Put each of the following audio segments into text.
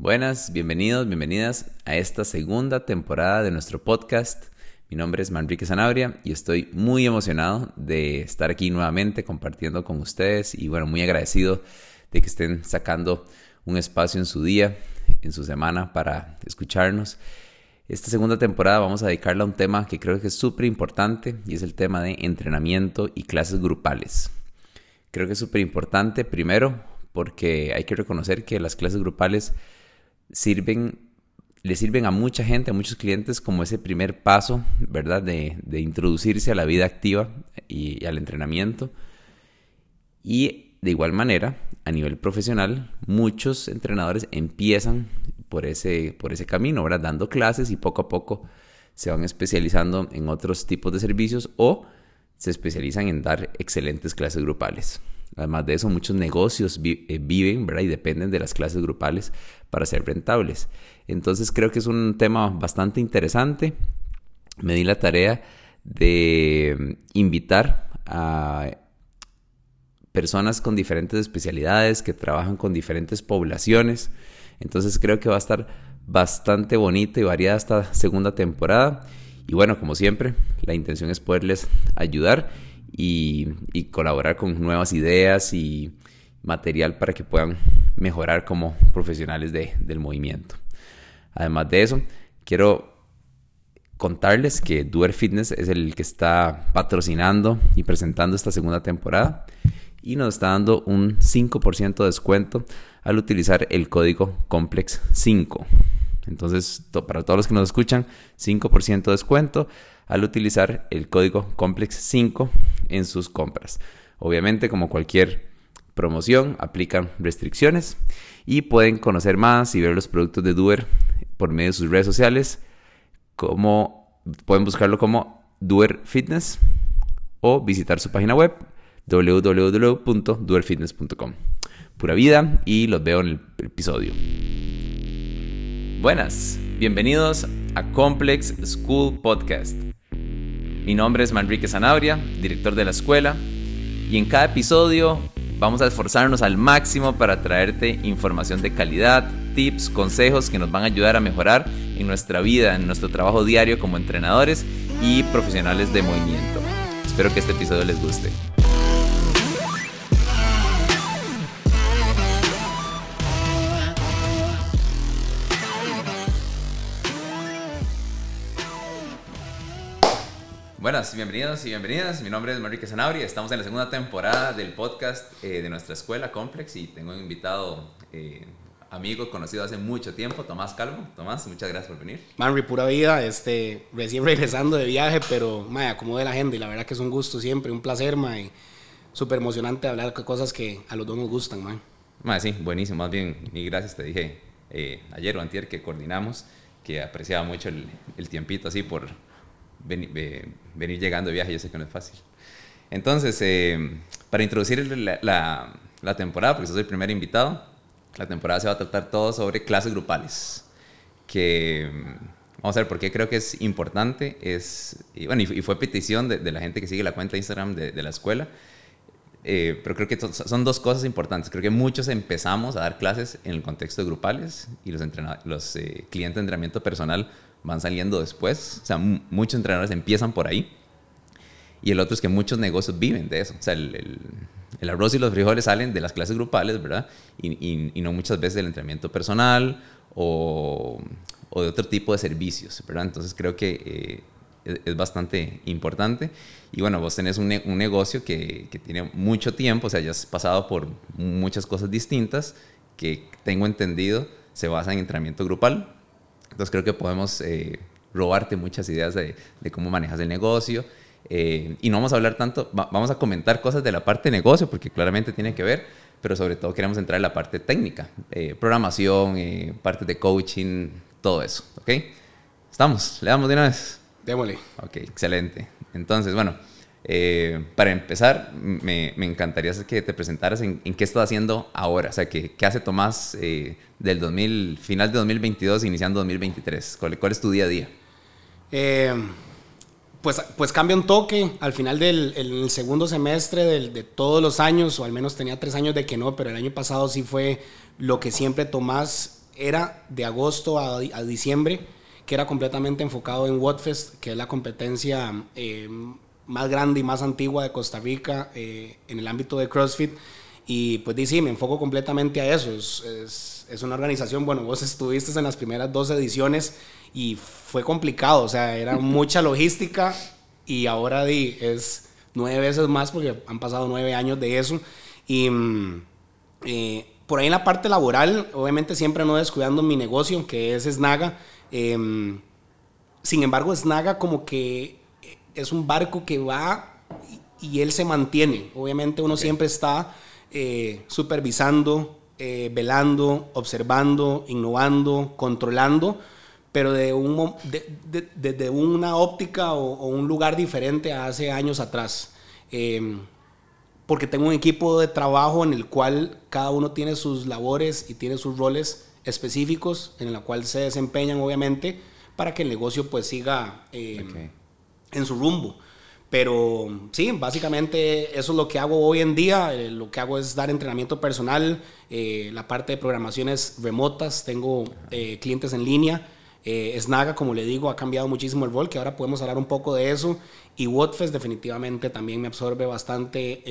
Buenas, bienvenidos, bienvenidas a esta segunda temporada de nuestro podcast. Mi nombre es Manrique Zanabria y estoy muy emocionado de estar aquí nuevamente compartiendo con ustedes y bueno, muy agradecido de que estén sacando un espacio en su día, en su semana para escucharnos. Esta segunda temporada vamos a dedicarla a un tema que creo que es súper importante y es el tema de entrenamiento y clases grupales. Creo que es súper importante primero porque hay que reconocer que las clases grupales sirven, le sirven a mucha gente, a muchos clientes como ese primer paso, ¿verdad? De, introducirse a la vida activa y, al entrenamiento. Y de igual manera, a nivel profesional, muchos entrenadores empiezan por ese, por ese camino, ¿verdad? Dando clases y poco a poco se van especializando en otros tipos de servicios o se especializan en dar excelentes clases grupales. Además de eso, muchos negocios eh, viven ¿verdad? y dependen de las clases grupales para ser rentables. Entonces creo que es un tema bastante interesante. Me di la tarea de mm, invitar a personas con diferentes especialidades que trabajan con diferentes poblaciones. Entonces creo que va a estar bastante bonita y variada esta segunda temporada. Y bueno, como siempre, la intención es poderles ayudar y, colaborar con nuevas ideas y material para que puedan mejorar como profesionales del movimiento. Además de eso, quiero contarles que Duer Fitness es el que está patrocinando y presentando esta segunda temporada y nos está dando un 5% de descuento al utilizar el código Complex 5. Entonces, para todos los que nos escuchan, 5% de descuento al utilizar el código Complex5 en sus compras. Obviamente, como cualquier promoción, aplican restricciones y pueden conocer más y ver los productos de Duer por medio de sus redes sociales, como pueden buscarlo como Duer Fitness o visitar su página web www.duerfitness.com. Pura vida y los veo en el episodio. Buenas, bienvenidos a Complex School Podcast. Mi nombre es Manrique Zanabria, director de la escuela, y en cada episodio vamos a esforzarnos al máximo para traerte información de calidad, tips, consejos que nos van a ayudar a mejorar en nuestra vida, en nuestro trabajo diario como entrenadores y profesionales de movimiento. Espero que este episodio les guste. Buenas, bienvenidos y bienvenidas. Mi nombre es Enrique Zanabri. Estamos en la segunda temporada del podcast eh, de nuestra escuela Complex y tengo un invitado eh, amigo conocido hace mucho tiempo, Tomás Calvo. Tomás, muchas gracias por venir. Manri, pura vida. Este, recién regresando de viaje, pero me acomodé la agenda y la verdad que es un gusto siempre, un placer, mae. Súper emocionante hablar de cosas que a los dos nos gustan. Mae, sí, buenísimo. Más bien, y gracias, te dije eh, ayer o antier que coordinamos, que apreciaba mucho el, el tiempito así por venir, llegando de viaje, yo sé que no es fácil. Entonces, eh, para introducir la, la, temporada, porque soy el primer invitado, la temporada se va a tratar todo sobre clases grupales. Que vamos a ver por qué creo que es importante. Es, y, bueno, y, fue petición de, la gente que sigue la cuenta de Instagram de, de la escuela. Eh, pero creo que son dos cosas importantes. Creo que muchos empezamos a dar clases en el contexto de grupales y los, los eh, clientes de entrenamiento personal van saliendo después. O sea, muchos entrenadores empiezan por ahí. Y el otro es que muchos negocios viven de eso. O sea, el, el, arroz y los frijoles salen de las clases grupales, ¿verdad? Y, y, no muchas veces del entrenamiento personal o, o, de otro tipo de servicios, ¿verdad? Entonces creo que eh, es, bastante importante. Y bueno, vos tenés un, un negocio que, que, tiene mucho tiempo, o sea, ya has pasado por muchas cosas distintas que tengo entendido se basa en entrenamiento grupal, entonces creo que podemos eh, robarte muchas ideas de, cómo manejas el negocio. Eh, y no vamos a hablar tanto, vamos a comentar cosas de la parte de negocio, porque claramente tiene que ver, pero sobre todo queremos entrar en la parte técnica, eh, programación, parte de coaching, todo eso. ¿Ok? ¿Estamos? ¿Le damos de una vez? Démosle. Ok, excelente. Entonces, bueno, eh, para empezar, me, me, encantaría que te presentaras en, qué estás haciendo ahora. O sea, qué, qué hace Tomás eh, del 2000, final de 2022, iniciando 2023. ¿Cuál, cuál es tu día a día? Eh, pues, pues cambia un toque. Al final del el segundo semestre de todos los años, o al menos tenía tres años de que no, pero el año pasado sí fue lo que siempre Tomás era de agosto a, diciembre, que era completamente enfocado en Whatfest, que es la competencia eh, más grande y más antigua de Costa Rica eh, en el ámbito de CrossFit. Y pues sí, me enfoco completamente a eso. Es, es, es, una organización, bueno, vos estuviste en las primeras dos ediciones y fue complicado, o sea, era mucha logística y ahora di, es nueve veces más porque han pasado nueve años de eso. Y mm, eh, por ahí en la parte laboral, obviamente siempre no descuidando mi negocio, que es Snaga. Eh, sin embargo, Snaga como que es un barco que va y, y él se mantiene. Obviamente uno okay. siempre está eh, supervisando, eh, velando, observando, innovando, controlando, pero de, un, de, de, de una óptica o, o, un lugar diferente a hace años atrás. Eh, porque tengo un equipo de trabajo en el cual cada uno tiene sus labores y tiene sus roles específicos en la cual se desempeñan obviamente para que el negocio pues siga okay. En su rumbo. Pero sí, básicamente eso es lo que hago hoy en día. Eh, lo que hago es dar entrenamiento personal, eh, la parte de programaciones remotas, tengo eh, clientes en línea. Snaga, como le digo, ha cambiado muchísimo el rol, que ahora podemos hablar un poco de eso. Y Wotfest definitivamente también me absorbe bastante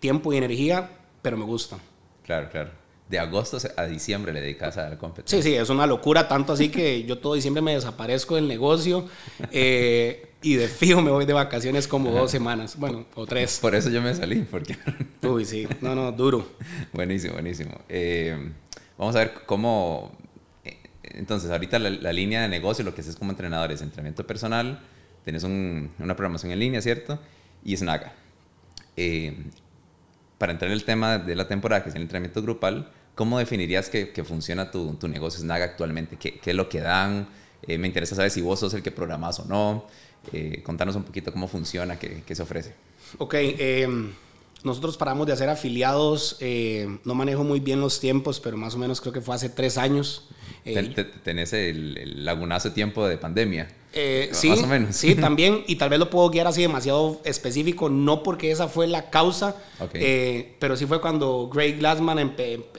tiempo y energía, pero me gusta. Claro, claro. De agosto a diciembre le dedicas a la competencia. Sí, sí, es una locura, tanto así que yo todo diciembre me desaparezco del negocio. Eh, y de fijo me voy de vacaciones como dos semanas, bueno, o tres. Por eso yo me salí, porque... Uy, sí, no, no, duro. buenísimo, buenísimo. Eh, vamos a ver cómo... eh, Entonces, ahorita la, la, línea de negocio, lo que haces como entrenador es entrenamiento personal, tienes un, una programación en línea, ¿cierto? Y Snaga. Eh, para entrar en el tema de la temporada, que es el entrenamiento grupal, ¿cómo definirías que, que funciona tu, tu, negocio Snaga actualmente? ¿Qué, ¿Qué, es lo que dan? Eh, me interesa saber si vos sos el que programas o no. Eh, contanos un poquito cómo funciona, qué, qué se ofrece. Ok, eh, nosotros paramos de hacer afiliados, eh, no manejo muy bien los tiempos, pero más o menos creo que fue hace tres años. Ten, tenés el, el, lagunazo de tiempo de pandemia. Eh, sí, más o menos. Sí, también, y tal vez lo puedo guiar así demasiado específico, no porque esa fue la causa, okay. eh, pero sí fue cuando Greg Glassman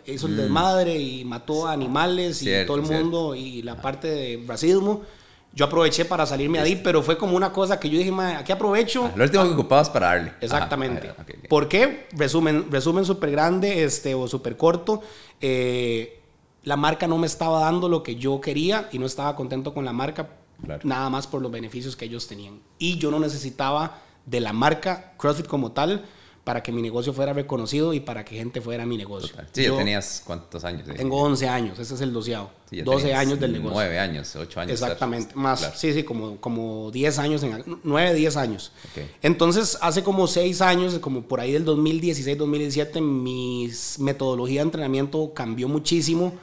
hizo el mm. desmadre y mató a animales cierto, y todo el mundo cierto. y la ah. parte de racismo yo aproveché para salirme ahí, pero fue como una cosa que yo dije, aquí aprovecho. Ah, lo último que ocupabas para darle. Exactamente. Ajá, okay, okay. ¿Por qué? Resumen, resumen súper grande este, o súper corto. Eh, la marca no me estaba dando lo que yo quería y no estaba contento con la marca, claro. nada más por los beneficios que ellos tenían. Y yo no necesitaba de la marca CrossFit como tal para que mi negocio fuera reconocido y para que gente fuera a mi negocio. Total. Sí, yo, ya tenías cuántos años. Tengo 11 años, ese es el doceavo. Sí, 12 años del negocio. 9 años, 8 años. Exactamente, más, claro. sí, sí, como, como 10 años, en, 9, 10 años. Okay. Entonces, hace como 6 años, como por ahí del 2016, 2017, mi metodología de entrenamiento cambió muchísimo.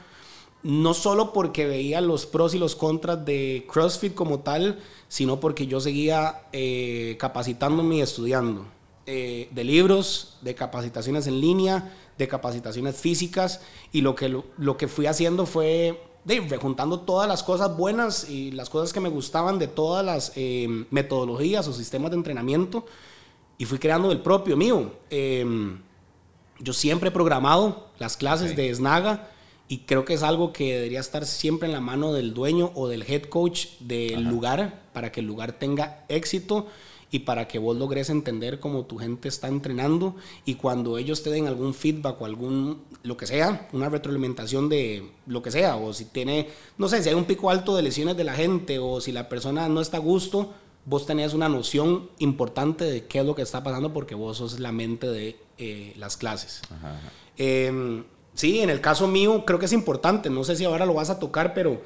No solo porque veía los pros y los contras de CrossFit como tal, sino porque yo seguía eh, capacitándome y estudiando eh, de libros, de capacitaciones en línea, de capacitaciones físicas y lo que, lo, lo que fui haciendo fue de, juntando todas las cosas buenas y las cosas que me gustaban de todas las eh, metodologías o sistemas de entrenamiento y fui creando el propio mío. Eh, yo siempre he programado las clases okay. de Snaga y creo que es algo que debería estar siempre en la mano del dueño o del head coach del Ajá. lugar para que el lugar tenga éxito y para que vos logres entender cómo tu gente está entrenando y cuando ellos te den algún feedback o algún, lo que sea, una retroalimentación de lo que sea, o si tiene, no sé, si hay un pico alto de lesiones de la gente o si la persona no está a gusto, vos tenés una noción importante de qué es lo que está pasando porque vos sos la mente de eh, las clases. Ajá, ajá. Eh, sí, en el caso mío creo que es importante, no sé si ahora lo vas a tocar, pero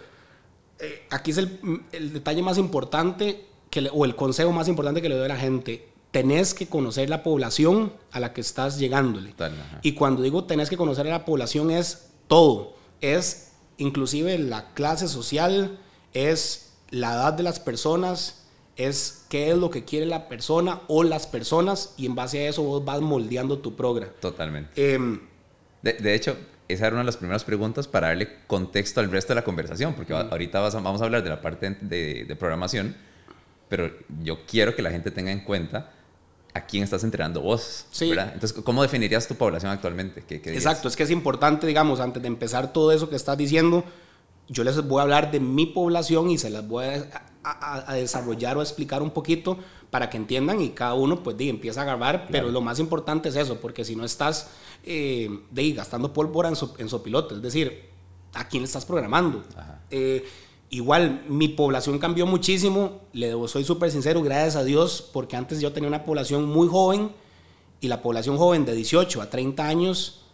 eh, aquí es el, el detalle más importante que le, o el consejo más importante que le doy a la gente, tenés que conocer la población a la que estás llegándole. Y cuando digo tenés que conocer a la población es todo, es inclusive la clase social, es la edad de las personas, es qué es lo que quiere la persona o las personas y en base a eso vos vas moldeando tu programa. Totalmente. Eh, de, de, hecho, esa era una de las primeras preguntas para darle contexto al resto de la conversación, porque mm. ahorita vas a, vamos a hablar de la parte de, de programación pero yo quiero que la gente tenga en cuenta a quién estás entrenando vos. Sí. ¿verdad? Entonces, ¿cómo definirías tu población actualmente? ¿Qué, qué Exacto, es que es importante, digamos, antes de empezar todo eso que estás diciendo, yo les voy a hablar de mi población y se las voy a, desarrollar o explicar un poquito para que entiendan y cada uno pues di, empieza a grabar, pero lo más importante es eso, porque si no estás eh, de, gastando pólvora en, so, en sopilote, es decir, ¿a quién le estás programando? Eh, igual, mi población cambió muchísimo, le debo, soy súper sincero, gracias a Dios, porque antes yo tenía una población muy joven y la población joven de 18 a 30 años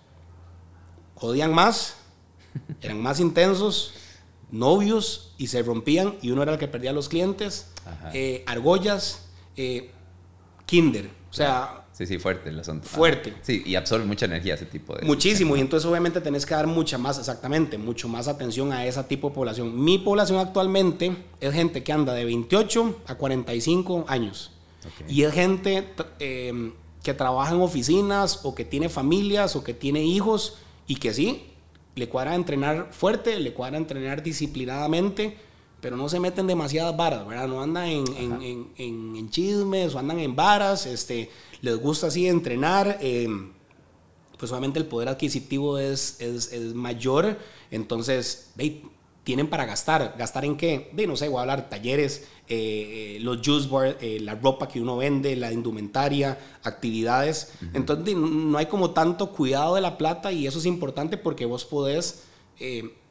jodían más, eran más intensos, novios y se rompían y uno era el que perdía a los clientes, eh, argollas, eh, kinder, o sea... Sí, sí, fuerte el asunto. Fuerte. sí, y absorbe mucha energía ese tipo de... Muchísimo, y entonces obviamente tenés que dar mucha más, exactamente, mucho más atención a ese tipo de población. Mi población actualmente es gente que anda de 28 a 45 años. Y es gente eh, que trabaja en oficinas o que tiene familias o que tiene hijos y que sí, le cuadra entrenar fuerte, le cuadra entrenar disciplinadamente, pero no se meten demasiadas varas, ¿verdad? No andan en, en, en, chismes o andan en varas, este, les gusta así entrenar. Em, pues obviamente el poder adquisitivo es, es, es mayor, entonces, tienen para gastar. ¿Gastar en qué? no sé, voy a hablar talleres, eh, eh, los juice bars, eh, la ropa que uno vende, la indumentaria, actividades. Entonces, no hay como tanto cuidado de la plata y eso es importante porque vos podés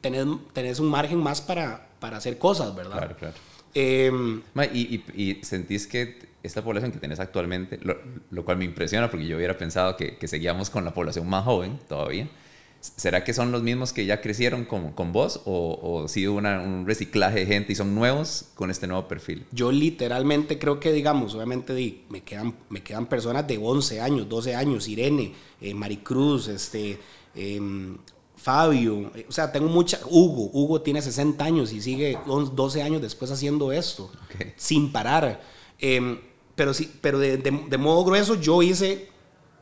tener, tenés un margen más para, para hacer cosas, ¿verdad? Claro, claro. Em, y, y, sentís que esta población que tenés actualmente, lo, cual me impresiona porque yo hubiera pensado que, que seguíamos con la población más joven todavía, ¿Será que son los mismos que ya crecieron con, con vos o, o si hubo un reciclaje de gente y son nuevos con este nuevo perfil? Yo literalmente creo que, digamos, obviamente di, me, quedan, me quedan personas de 11 años, 12 años, Irene, eh, Maricruz, este, em, Fabio, eh, o sea, tengo mucha, Hugo, Hugo tiene 60 años y sigue 12 años después haciendo esto, sin parar. Em, pero sí, pero de, de, modo grueso yo hice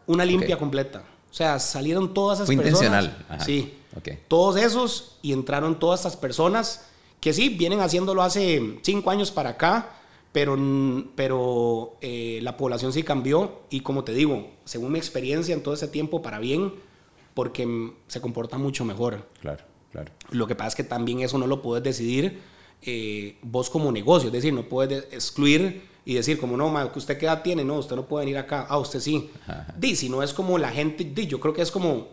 una limpia completa. O sea, salieron todas esas Fue personas. intencional. Sí. Todos esos y entraron todas estas personas que sí, vienen haciéndolo hace cinco años para acá, pero, pero eh, la población sí cambió y como te digo, según mi experiencia en todo ese tiempo, para bien, porque se comporta mucho mejor. Claro, claro. Lo que pasa es que también eso no lo puedes decidir eh, vos como negocio, es decir, no puedes excluir y decir como no, ma, ¿usted qué edad tiene? No, usted no puede venir acá. Ah, usted sí. Di, si no es como la gente, di, yo creo que es como,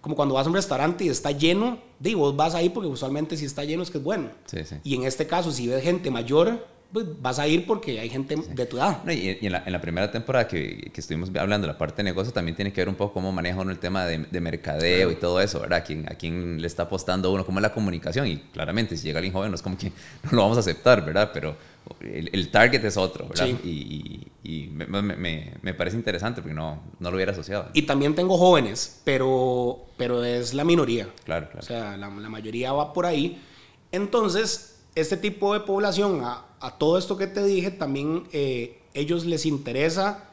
como cuando vas a un restaurante y está lleno, di, vos vas ahí porque usualmente si está lleno es que es bueno. Sí, sí. Y en este caso, si ves gente mayor, pues vas a ir porque hay gente de tu edad. y, en, la, en, la, primera temporada que, que, estuvimos hablando, la parte de negocio también tiene que ver un poco cómo maneja uno el tema de, de mercadeo y todo eso, ¿verdad? ¿A quién, ¿A quién le está apostando uno? ¿Cómo es la comunicación? Y claramente, si llega alguien joven, no es como que no lo vamos a aceptar, ¿verdad? Pero el, target es otro, ¿verdad? Y, y, me, me, me, parece interesante porque no, no lo hubiera asociado. Y también tengo jóvenes, pero, pero es la minoría. Claro, claro. O sea, la, la mayoría va por ahí. Entonces, este tipo de población, a, a todo esto que te dije, también eh, ellos les interesa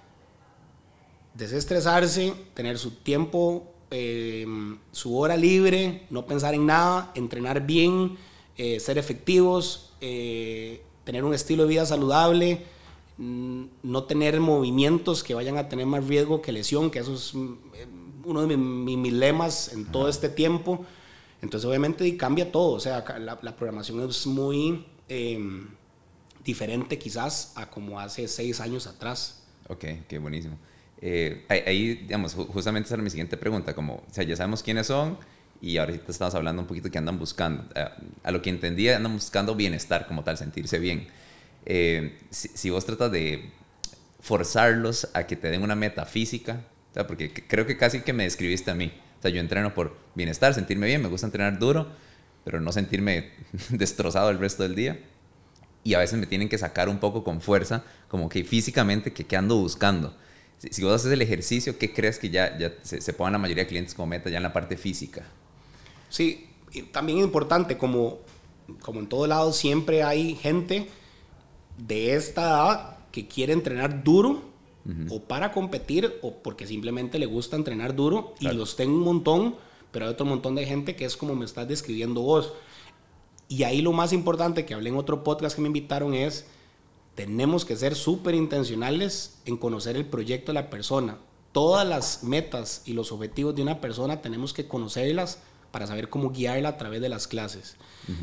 desestresarse, tener su tiempo, eh, su hora libre, no pensar en nada, entrenar bien, eh, ser efectivos, tener un estilo de vida saludable, mm, no tener movimientos que vayan a tener más riesgo que lesión, que eso es mm, uno de mis, lemas en todo este tiempo. Entonces obviamente cambia todo, o sea, la, programación es muy diferente quizás a como hace seis años atrás. Ok, qué buenísimo. Eh, ahí, digamos, justamente esa era mi siguiente pregunta, como, o sea, ya sabemos quiénes son y ahorita estamos hablando un poquito que andan buscando. Eh, a lo que entendía, andan buscando bienestar como tal, sentirse bien. Eh, si, vos tratas de forzarlos a que te den una meta física, o sea, porque creo que casi que me describiste a mí. O sea, yo entreno por bienestar, sentirme bien, me gusta entrenar duro, pero no sentirme destrozado el resto del día y a veces me tienen que sacar un poco con fuerza, como que físicamente, que, que ando buscando. Si, vos haces el ejercicio, ¿qué crees que ya, ya se, se pongan la mayoría de clientes como meta ya en la parte física? Sí, también es importante, como, como en todo lado, siempre hay gente de esta edad que quiere entrenar duro o para competir o porque simplemente le gusta entrenar duro y los tengo un montón, pero hay otro montón de gente que es como me estás describiendo vos. Y ahí lo más importante que hablé en otro podcast que me invitaron es, tenemos que ser súper intencionales en conocer el proyecto de la persona. Todas las metas y los objetivos de una persona tenemos que conocerlas para saber cómo guiarla a través de las clases.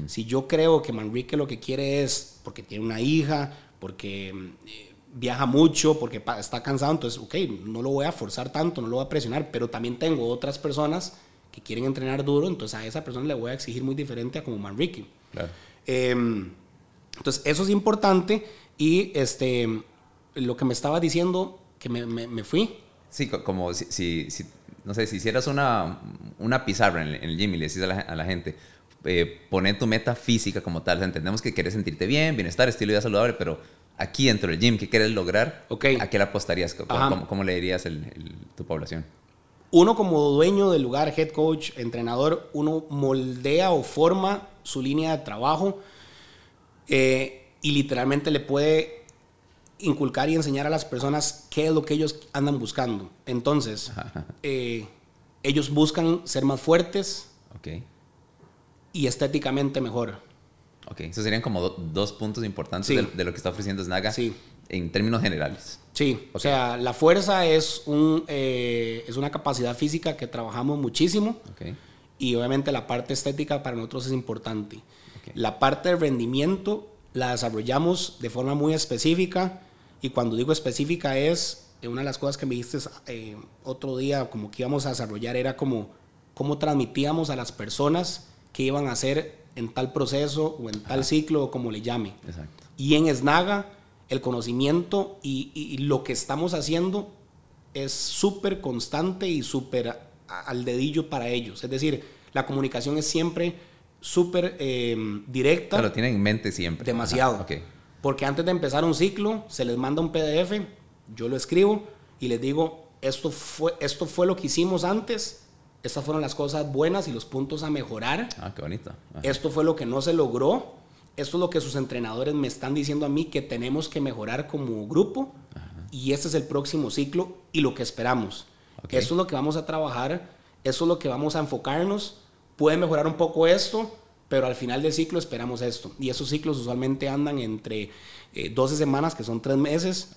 Si yo creo que Manrique lo que quiere es, porque tiene una hija, porque eh, viaja mucho, porque está cansado, entonces, ok, no lo voy a forzar tanto, no lo voy a presionar, pero también tengo otras personas que quieren entrenar duro, entonces a esa persona le voy a exigir muy diferente a como Manrique. Em, entonces, eso es importante y este, lo que me estaba diciendo, que me, me, fui. Sí, como si, si, no sé, si hicieras una, una pizarra en el, gym y le decís a la, a la gente, eh, poner tu meta física como tal. entendemos que quieres sentirte bien, bienestar, estilo de vida saludable, pero aquí dentro del gym, ¿qué quieres lograr? Okay. ¿A qué le apostarías? ¿Cómo, cómo, le dirías el, tu población? Uno como dueño del lugar, head coach, entrenador, uno moldea o forma su línea de trabajo eh, y literalmente le puede inculcar y enseñar a las personas qué es lo que ellos andan buscando. Entonces, eh, ellos buscan ser más fuertes y estéticamente mejor. Ok, esos serían como dos puntos importantes de, lo que está ofreciendo Snaga sí. en términos generales. Sí, o sea, la fuerza es, un, eh, es una capacidad física que trabajamos muchísimo okay. y obviamente la parte estética para nosotros es importante. La parte de rendimiento la desarrollamos de forma muy específica y cuando digo específica es, eh, una de las cosas que me dijiste eh, otro día como que íbamos a desarrollar era como cómo transmitíamos a las personas que iban a hacer en tal proceso o en tal ciclo o como le llame. Exacto. Y en Snaga, el conocimiento y, lo que estamos haciendo es súper constante y súper al dedillo para ellos. Es decir, la comunicación es siempre súper eh, directa. Lo tienen en mente siempre. Demasiado. Porque antes de empezar un ciclo, se les manda un PDF, yo lo escribo y les digo, esto fue, esto fue lo que hicimos antes estas fueron las cosas buenas y los puntos a mejorar. Ah, qué bonito. Esto fue lo que no se logró. Esto es lo que sus entrenadores me están diciendo a mí que tenemos que mejorar como grupo. Y este es el próximo ciclo y lo que esperamos. Eso es lo que vamos a trabajar. Eso es lo que vamos a enfocarnos. Puede mejorar un poco esto, pero al final del ciclo esperamos esto. Y esos ciclos usualmente andan entre 12 eh, semanas, que son 3 meses,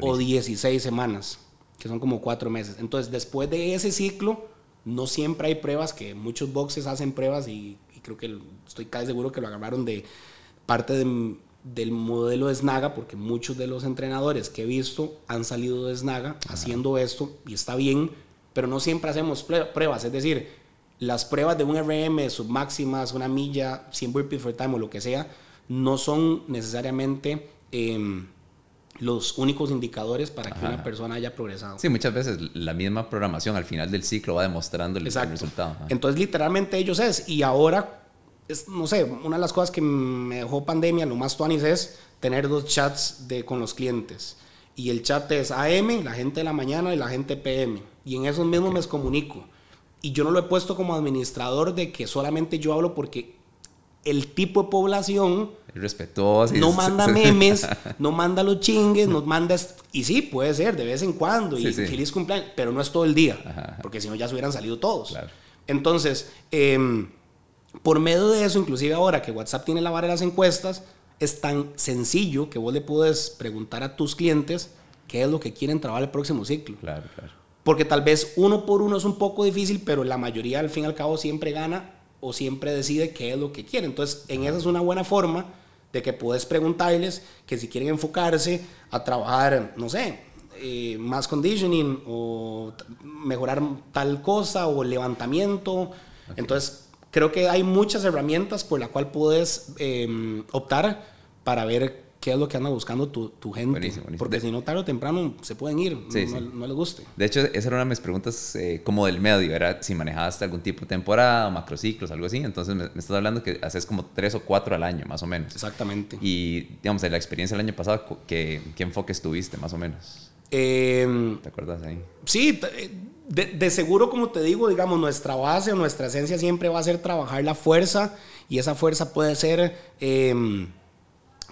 o 16 semanas, que son como 4 meses. Entonces, después de ese ciclo no siempre hay pruebas, que muchos boxes hacen pruebas y, creo que estoy casi seguro que lo agarraron de parte del modelo de Snaga, porque muchos de los entrenadores que he visto han salido de Snaga haciendo esto y está bien, pero no siempre hacemos pruebas. Es decir, las pruebas de un RM, submáximas, una milla, 100 burpees for time o lo que sea, no son necesariamente... Em, los únicos indicadores para que una persona haya progresado. Sí, muchas veces la misma programación al final del ciclo va demostrando el, resultado. Entonces, literalmente ellos es. Y ahora, es, no sé, una de las cosas que me dejó pandemia, lo más tuanis es tener dos chats de, con los clientes. Y el chat es AM, la gente de la mañana y la gente PM. Y en esos mismos me comunico. Y yo no lo he puesto como administrador de que solamente yo hablo porque el tipo de población respetuoso. No manda memes, no manda los chingues, nos manda... Y sí, puede ser, de vez en cuando, y feliz cumpleaños, pero no es todo el día, porque si no ya se hubieran salido todos. Entonces, em, por medio de eso, inclusive ahora que WhatsApp tiene la barra de las encuestas, es tan sencillo que vos le puedes preguntar a tus clientes qué es lo que quieren trabajar el próximo ciclo. Claro, claro. Porque tal vez uno por uno es un poco difícil, pero la mayoría al fin y al cabo siempre gana o siempre decide qué es lo que quiere. Entonces, en esa es una buena forma de que puedes preguntarles que si quieren enfocarse a trabajar, no sé, eh, más conditioning o mejorar tal cosa o levantamiento. Entonces, creo que hay muchas herramientas por las cuales puedes em, optar para ver qué es lo que anda buscando tu, tu gente. Porque si no, tarde o temprano se pueden ir, no, les guste. De hecho, esa era una de mis preguntas eh, como del medio, era si manejabas algún tipo de temporada, macrociclos, algo así. Entonces me, estás hablando que haces como tres o cuatro al año, más o menos. Exactamente. Y, digamos, de la experiencia del año pasado, ¿qué, qué enfoques tuviste, más o menos? Em, ¿Te acuerdas ahí? Sí, eh, de, de, seguro, como te digo, digamos, nuestra base o nuestra esencia siempre va a ser trabajar la fuerza y esa fuerza puede ser... Eh,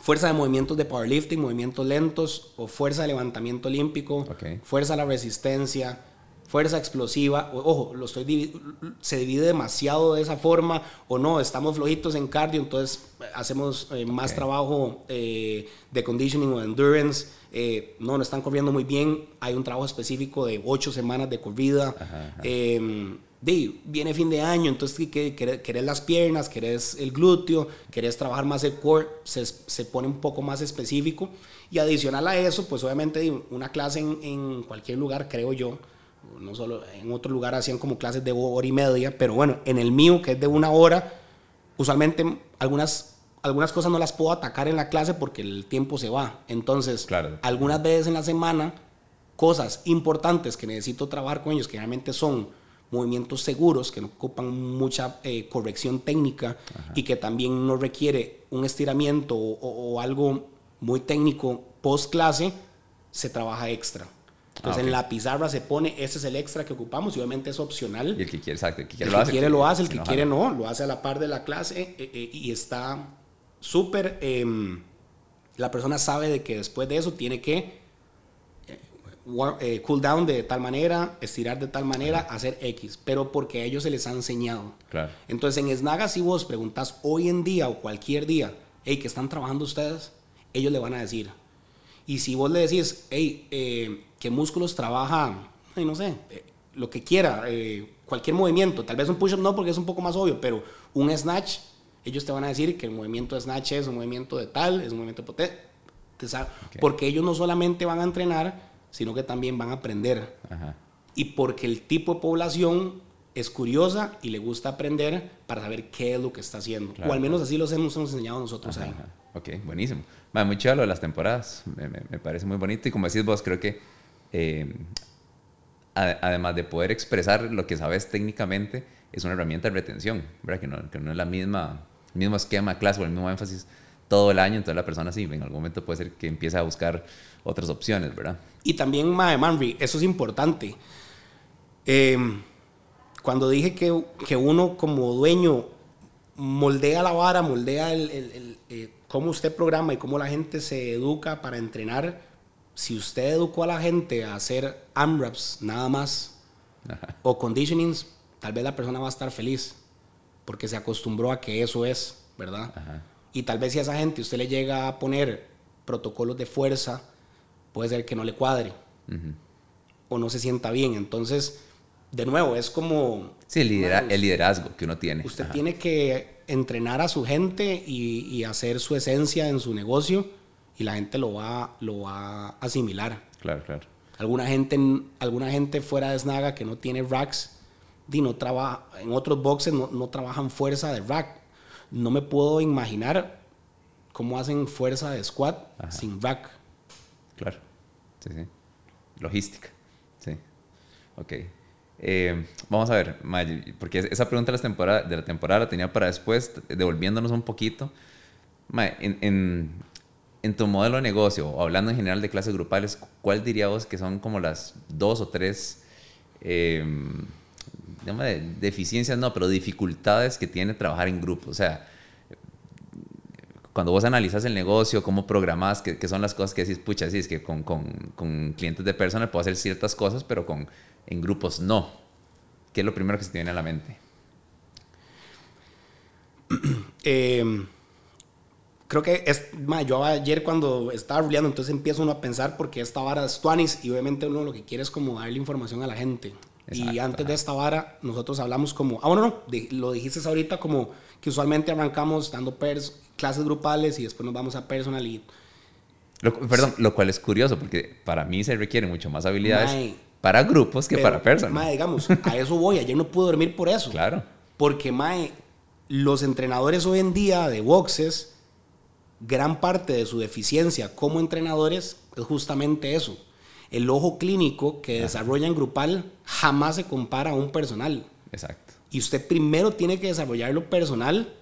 fuerza de movimientos de powerlifting, movimientos lentos o fuerza de levantamiento olímpico, fuerza a la resistencia, fuerza explosiva. ojo, lo estoy se divide demasiado de esa forma o no, estamos flojitos en cardio, entonces eh, hacemos eh, más trabajo eh, de conditioning o endurance. no, no están corriendo muy bien, hay un trabajo específico de ocho semanas de corrida. Em, de, viene fin de año, entonces que, querés las piernas, querés el glúteo, querés trabajar más el core, se, se, pone un poco más específico. Y adicional a eso, pues obviamente una clase en, en, cualquier lugar, creo yo, no solo en otro lugar hacían como clases de hora y media, pero bueno, en el mío, que es de una hora, usualmente algunas, algunas cosas no las puedo atacar en la clase porque el tiempo se va. Entonces, algunas veces en la semana, cosas importantes que necesito trabajar con ellos, que realmente son movimientos seguros, que no ocupan mucha eh, corrección técnica y que también no requiere un estiramiento o, algo muy técnico post clase, se trabaja extra. Entonces ah, en la pizarra se pone, ese es el extra que ocupamos y obviamente es opcional. Y el que quiere, exacto, el que quiere, lo, hace, quiere lo hace, el que quiere no, lo hace a la par de la clase eh, eh, y está súper, em, la persona sabe de que después de eso tiene que eh, cool down de tal manera, estirar de tal manera, hacer X, pero porque a ellos se les ha enseñado. Claro. Entonces en Snaga si vos preguntas hoy en día o cualquier día, hey, ¿qué están trabajando ustedes? Ellos le van a decir. Y si vos le decís, hey, eh, ¿qué músculos trabaja? no sé, eh, lo que quiera, cualquier movimiento, tal vez un push-up no porque es un poco más obvio, pero un snatch, ellos te van a decir que el movimiento de snatch es un movimiento de tal, es un movimiento potente, porque ellos no solamente van a entrenar, sino que también van a aprender. Y porque el tipo de población es curiosa y le gusta aprender para saber qué es lo que está haciendo. O al menos así los hemos, enseñado nosotros ahí. Ok, buenísimo. muy chido lo de las temporadas. Me, parece muy bonito. Y como decís vos, creo que eh, además de poder expresar lo que sabes técnicamente, es una herramienta de retención, ¿verdad? Que no, que no es la misma, el mismo esquema clase o el mismo énfasis todo el año. Entonces la persona sí, en algún momento puede ser que empiece a buscar otras opciones, ¿verdad? Y también, Mae Manry, eso es importante. Em, cuando dije que, que, uno como dueño moldea la vara, moldea el, el, eh, cómo usted programa y cómo la gente se educa para entrenar, si usted educó a la gente a hacer AMRAPs nada más o conditionings, tal vez la persona va a estar feliz porque se acostumbró a que eso es, ¿verdad? Y tal vez si a esa gente usted le llega a poner protocolos de fuerza, puede ser que no le cuadre o no se sienta bien. Entonces, de nuevo, es como... Sí, el, liderazgo que uno tiene. Usted tiene que entrenar a su gente y, hacer su esencia en su negocio y la gente lo va, lo va a asimilar. Claro, claro. Alguna gente, alguna gente fuera de Snaga que no tiene racks, no trabaja, en otros boxes no, no trabajan fuerza de rack. No me puedo imaginar cómo hacen fuerza de squat sin rack. Claro. Sí, sí. Logística. Sí. Ok. Eh, vamos a ver, porque esa pregunta de la, temporada, de la temporada la tenía para después, devolviéndonos un poquito. en, en, tu modelo de negocio, o hablando en general de clases grupales, ¿cuál diría vos que son como las dos o tres eh, deficiencias, no, pero dificultades que tiene trabajar en grupo? O sea, cuando vos analizas el negocio, cómo programás, qué, son las cosas que decís, pucha, sí, es que con, con, con, clientes de personal puedo hacer ciertas cosas, pero con, en grupos no. ¿Qué es lo primero que se te viene a la mente? Em, creo que es, yo ayer cuando estaba ruleando, entonces empiezo uno a pensar porque esta vara es Tuanis y obviamente uno lo que quiere es como darle información a la gente. Y antes de esta vara, nosotros hablamos como, ah, bueno, no, lo dijiste ahorita como que usualmente arrancamos dando pers clases grupales y después nos vamos a personal y... perdón, lo cual es curioso porque para mí se requiere mucho más habilidades para grupos que para personas. Mae, digamos, a eso voy. Ayer no pude dormir por eso. Claro. Porque, mae, los entrenadores hoy en día de boxes, gran parte de su deficiencia como entrenadores es justamente eso. El ojo clínico que desarrolla en grupal jamás se compara a un personal. Exacto. Y usted primero tiene que desarrollarlo personal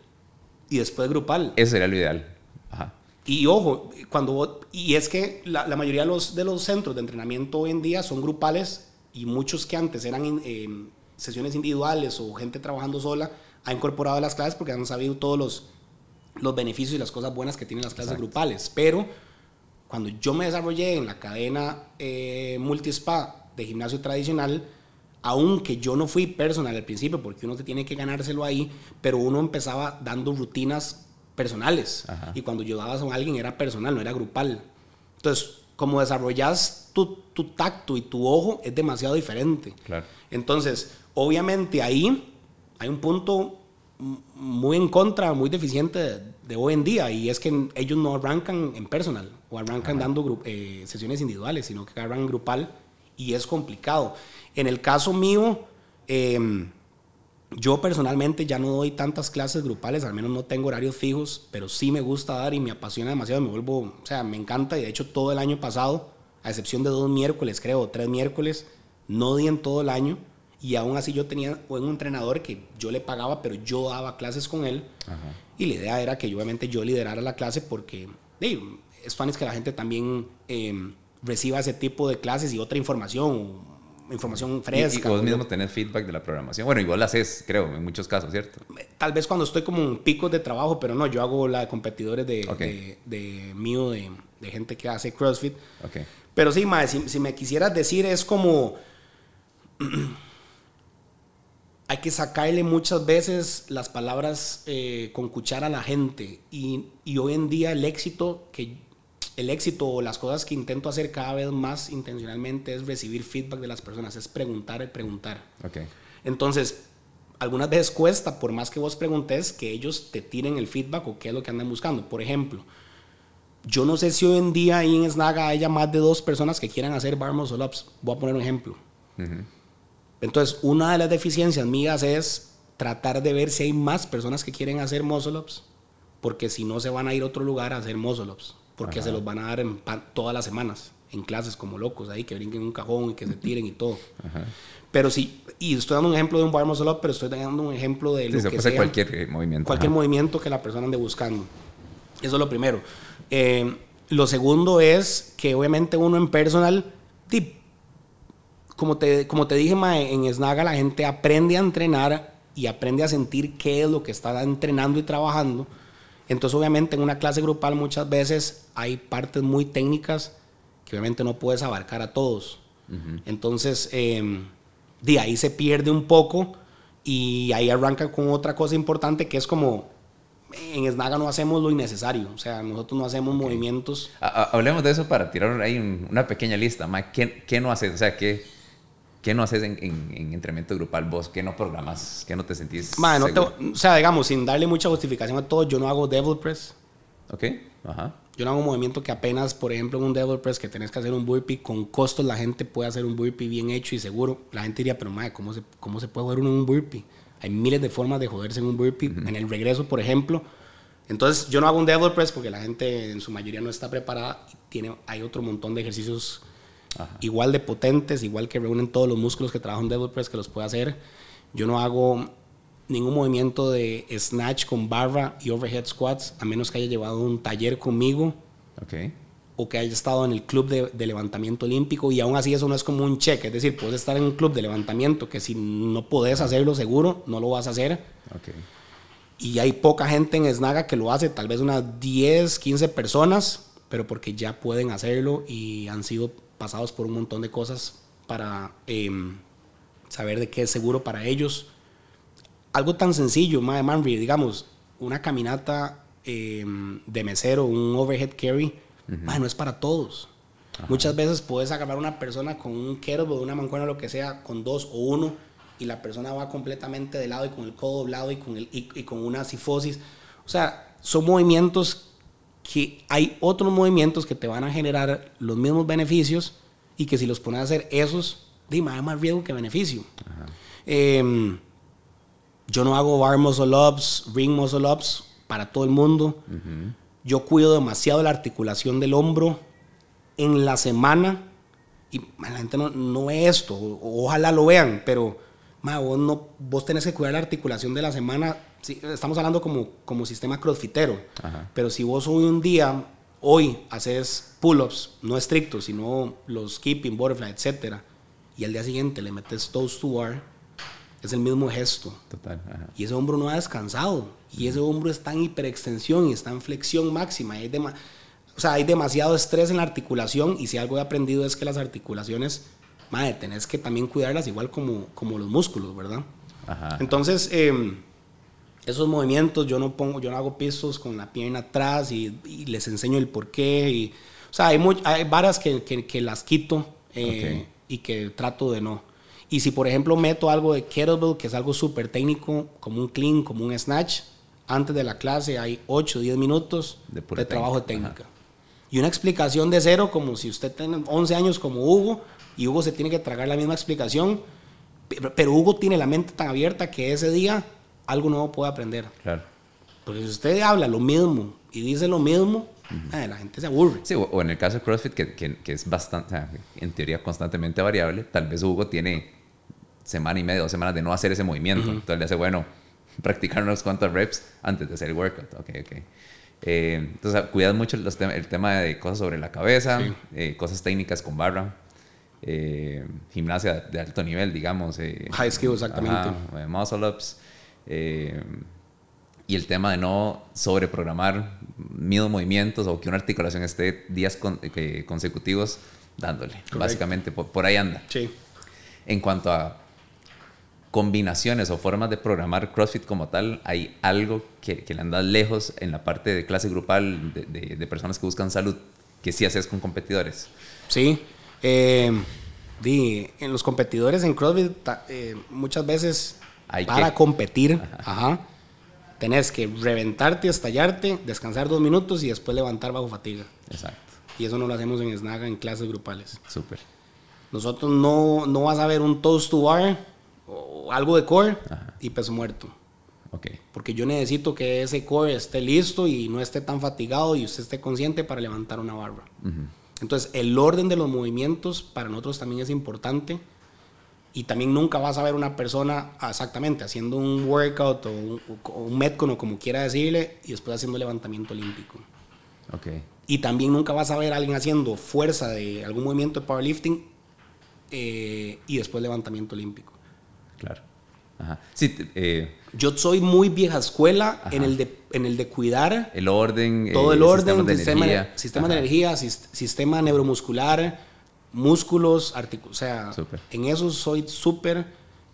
y después grupal. Eso sería lo ideal. Ajá. Y ojo, cuando y es que la, la, mayoría de los, de los centros de entrenamiento hoy en día son grupales y muchos que antes eran eh, sesiones individuales o gente trabajando sola ha incorporado las clases porque han sabido todos los, los beneficios y las cosas buenas que tienen las clases grupales. Pero cuando yo me desarrollé en la cadena eh, multispa de gimnasio tradicional, aunque yo no fui personal al principio, porque uno te tiene que ganárselo ahí, pero uno empezaba dando rutinas personales. Y cuando ayudabas a alguien era personal, no era grupal. Entonces, como desarrollas tu, tu, tacto y tu ojo, es demasiado diferente. Claro. Entonces, obviamente ahí hay un punto muy en contra, muy deficiente de, hoy en día, y es que ellos no arrancan en personal o arrancan dando eh, sesiones individuales, sino que arrancan grupal y es complicado. En el caso mío, em, yo personalmente ya no doy tantas clases grupales, al menos no tengo horarios fijos, pero sí me gusta dar y me apasiona demasiado, me vuelvo, o sea, me encanta y de hecho todo el año pasado, a excepción de dos miércoles, creo, tres miércoles, no di en todo el año y aún así yo tenía un entrenador que yo le pagaba, pero yo daba clases con él. Y la idea era que yo, obviamente yo liderara la clase porque es fan es que la gente también em, reciba ese tipo de clases y otra información, información fresca. Y, vos mismo tenés feedback de la programación. Bueno, igual la haces, creo, en muchos casos, ¿cierto? Tal vez cuando estoy como en picos de trabajo, pero no, yo hago la de competidores de, de, mío, de, gente que hace CrossFit. Pero sí, si, si me quisieras decir, es como... hay que sacarle muchas veces las palabras eh, con cuchara a la gente y, y, hoy en día el éxito que el éxito o las cosas que intento hacer cada vez más intencionalmente es recibir feedback de las personas es preguntar y preguntar. Okay. entonces algunas veces cuesta por más que vos preguntes que ellos te tiren el feedback o qué es lo que andan buscando. Por ejemplo yo no sé si hoy en día ahí en Snaga haya más de dos personas que quieran hacer bar muscle ups. Voy a poner un ejemplo. Entonces, una de las deficiencias mías es tratar de ver si hay más personas que quieren hacer muscle ups, porque si no se van a ir a otro lugar a hacer muscle ups, porque se los van a dar en todas las semanas, en clases como locos, ahí que brinquen un cajón y que se tiren y todo. Pero sí, y estoy dando un ejemplo de un bar muscle up, pero estoy dando un ejemplo de lo que sea, cualquier eh, movimiento. Cualquier movimiento que la persona ande buscando. Eso es lo primero. Eh, lo segundo es que obviamente uno en personal, tip, como te, como te dije, en Snaga la gente aprende a entrenar y aprende a sentir qué es lo que está entrenando y trabajando. Entonces, obviamente, en una clase grupal muchas veces hay partes muy técnicas que obviamente no puedes abarcar a todos. Entonces, em, de ahí se pierde un poco y ahí arranca con otra cosa importante que es como en Snaga no hacemos lo innecesario, o sea, nosotros no hacemos movimientos. hablemos de eso para tirar ahí una pequeña lista, ¿Qué, ¿Qué, no haces? O sea, ¿qué, ¿Qué no haces en, en, entrenamiento grupal vos? ¿Qué no programas? ¿Qué no te sentís O sea, digamos, sin darle mucha justificación a todo, yo no hago devil press. Ok, ajá. Yo no hago un movimiento que apenas, por ejemplo, en un devil press que tenés que hacer un burpee con costos, la gente puede hacer un burpee bien hecho y seguro. La gente diría, pero madre, ¿cómo se, cómo se puede joder uno en un burpee? Hay miles de formas de joderse en un burpee. En el regreso, por ejemplo. Entonces, yo no hago un devil press porque la gente en su mayoría no está preparada. Tiene, hay otro montón de ejercicios igual de potentes, igual que reúnen todos los músculos que trabaja un devil press que los puede hacer. Yo no hago ningún movimiento de snatch con barra y overhead squats, a menos que haya llevado un taller conmigo. O que haya estado en el club de, levantamiento olímpico y aún así eso no es como un check. Es decir, puedes estar en un club de levantamiento que si no puedes hacerlo seguro, no lo vas a hacer. Y hay poca gente en Snaga que lo hace, tal vez unas 10, 15 personas, pero porque ya pueden hacerlo y han sido pasados por un montón de cosas para em, saber de qué es seguro para ellos. Algo tan sencillo, Manry, digamos, una caminata em, de mesero, un overhead carry, no es para todos. Muchas veces puedes agarrar a una persona con un kettlebell, una mancuerna, lo que sea, con dos o uno, y la persona va completamente de lado y con el codo doblado y con, el, y, y con una sifosis. O sea, son movimientos que hay otros movimientos que te van a generar los mismos beneficios y que si los pones a hacer esos, hay más riesgo que beneficio. Em, yo no hago bar muscle ups, ring muscle ups para todo el mundo. Yo cuido demasiado la articulación del hombro en la semana. Y la gente no, no ve esto, ojalá lo vean, pero vos, no, vos tenés que cuidar la articulación de la semana estamos hablando como, como sistema crossfitero, pero si vos hoy un día, hoy haces pull-ups, no estrictos, sino los keeping, butterfly, etc., y al día siguiente le metes toes to bar, es el mismo gesto. Total. Y ese hombro no ha descansado. Y ese hombro está en hiperextensión y está en flexión máxima. Hay o sea, hay demasiado estrés en la articulación y si algo he aprendido es que las articulaciones, madre, tenés que también cuidarlas igual como, como los músculos, ¿verdad? Entonces, eh, esos movimientos yo no pongo, yo no hago pisos con la pierna atrás y, les enseño el por qué. Y, o sea, hay, hay varas que, que, las quito eh, y que trato de no. Y si, por ejemplo, meto algo de kettlebell, que es algo súper técnico, como un clean, como un snatch, antes de la clase hay 8 o 10 minutos de, trabajo de técnica. Y una explicación de cero, como si usted tiene 11 años como Hugo, y Hugo se tiene que tragar la misma explicación, pero, Hugo tiene la mente tan abierta que ese día algo nuevo puede aprender. Claro. Porque si usted habla lo mismo y dice lo mismo, eh, la gente se aburre. Sí, o, en el caso de CrossFit, que, que, es bastante, en teoría constantemente variable, tal vez Hugo tiene semana y media, dos semanas de no hacer ese movimiento. Entonces le hace, bueno, practicar unos cuantos reps antes de hacer el workout. Ok, ok. Eh, entonces, cuidas mucho el tema de cosas sobre la cabeza, eh, cosas técnicas con barra, eh, gimnasia de alto nivel, digamos. High skill, exactamente. muscle ups. Y el tema de no sobreprogramar mil movimientos o que una articulación esté días consecutivos dándole. Básicamente, por, ahí anda. Sí. En cuanto a combinaciones o formas de programar CrossFit como tal, hay algo que, le anda lejos en la parte de clase grupal de, personas que buscan salud, que sí haces con competidores. Sí. Eh, en los competidores en CrossFit eh, muchas veces para competir, ajá. tenés que reventarte, estallarte, descansar dos minutos y después levantar bajo fatiga. Exacto. Y eso no lo hacemos en Snaga en clases grupales. Súper. Nosotros no, no vas a ver un toast to bar o algo de core y peso muerto. Okay. Porque yo necesito que ese core esté listo y no esté tan fatigado y usted esté consciente para levantar una barra. Entonces, el orden de los movimientos para nosotros también es importante. Y también nunca vas a ver una persona exactamente haciendo un workout o un, o como quiera decirle y después haciendo levantamiento olímpico. Okay. Y también nunca vas a ver a alguien haciendo fuerza de algún movimiento de powerlifting eh, y después levantamiento olímpico. Claro. Ajá. Sí, eh, Yo soy muy vieja escuela en el, de, en el de cuidar. El orden. Todo el orden, de sistema, energía. sistema de energía, sistema neuromuscular, músculos. O sea, en eso soy súper.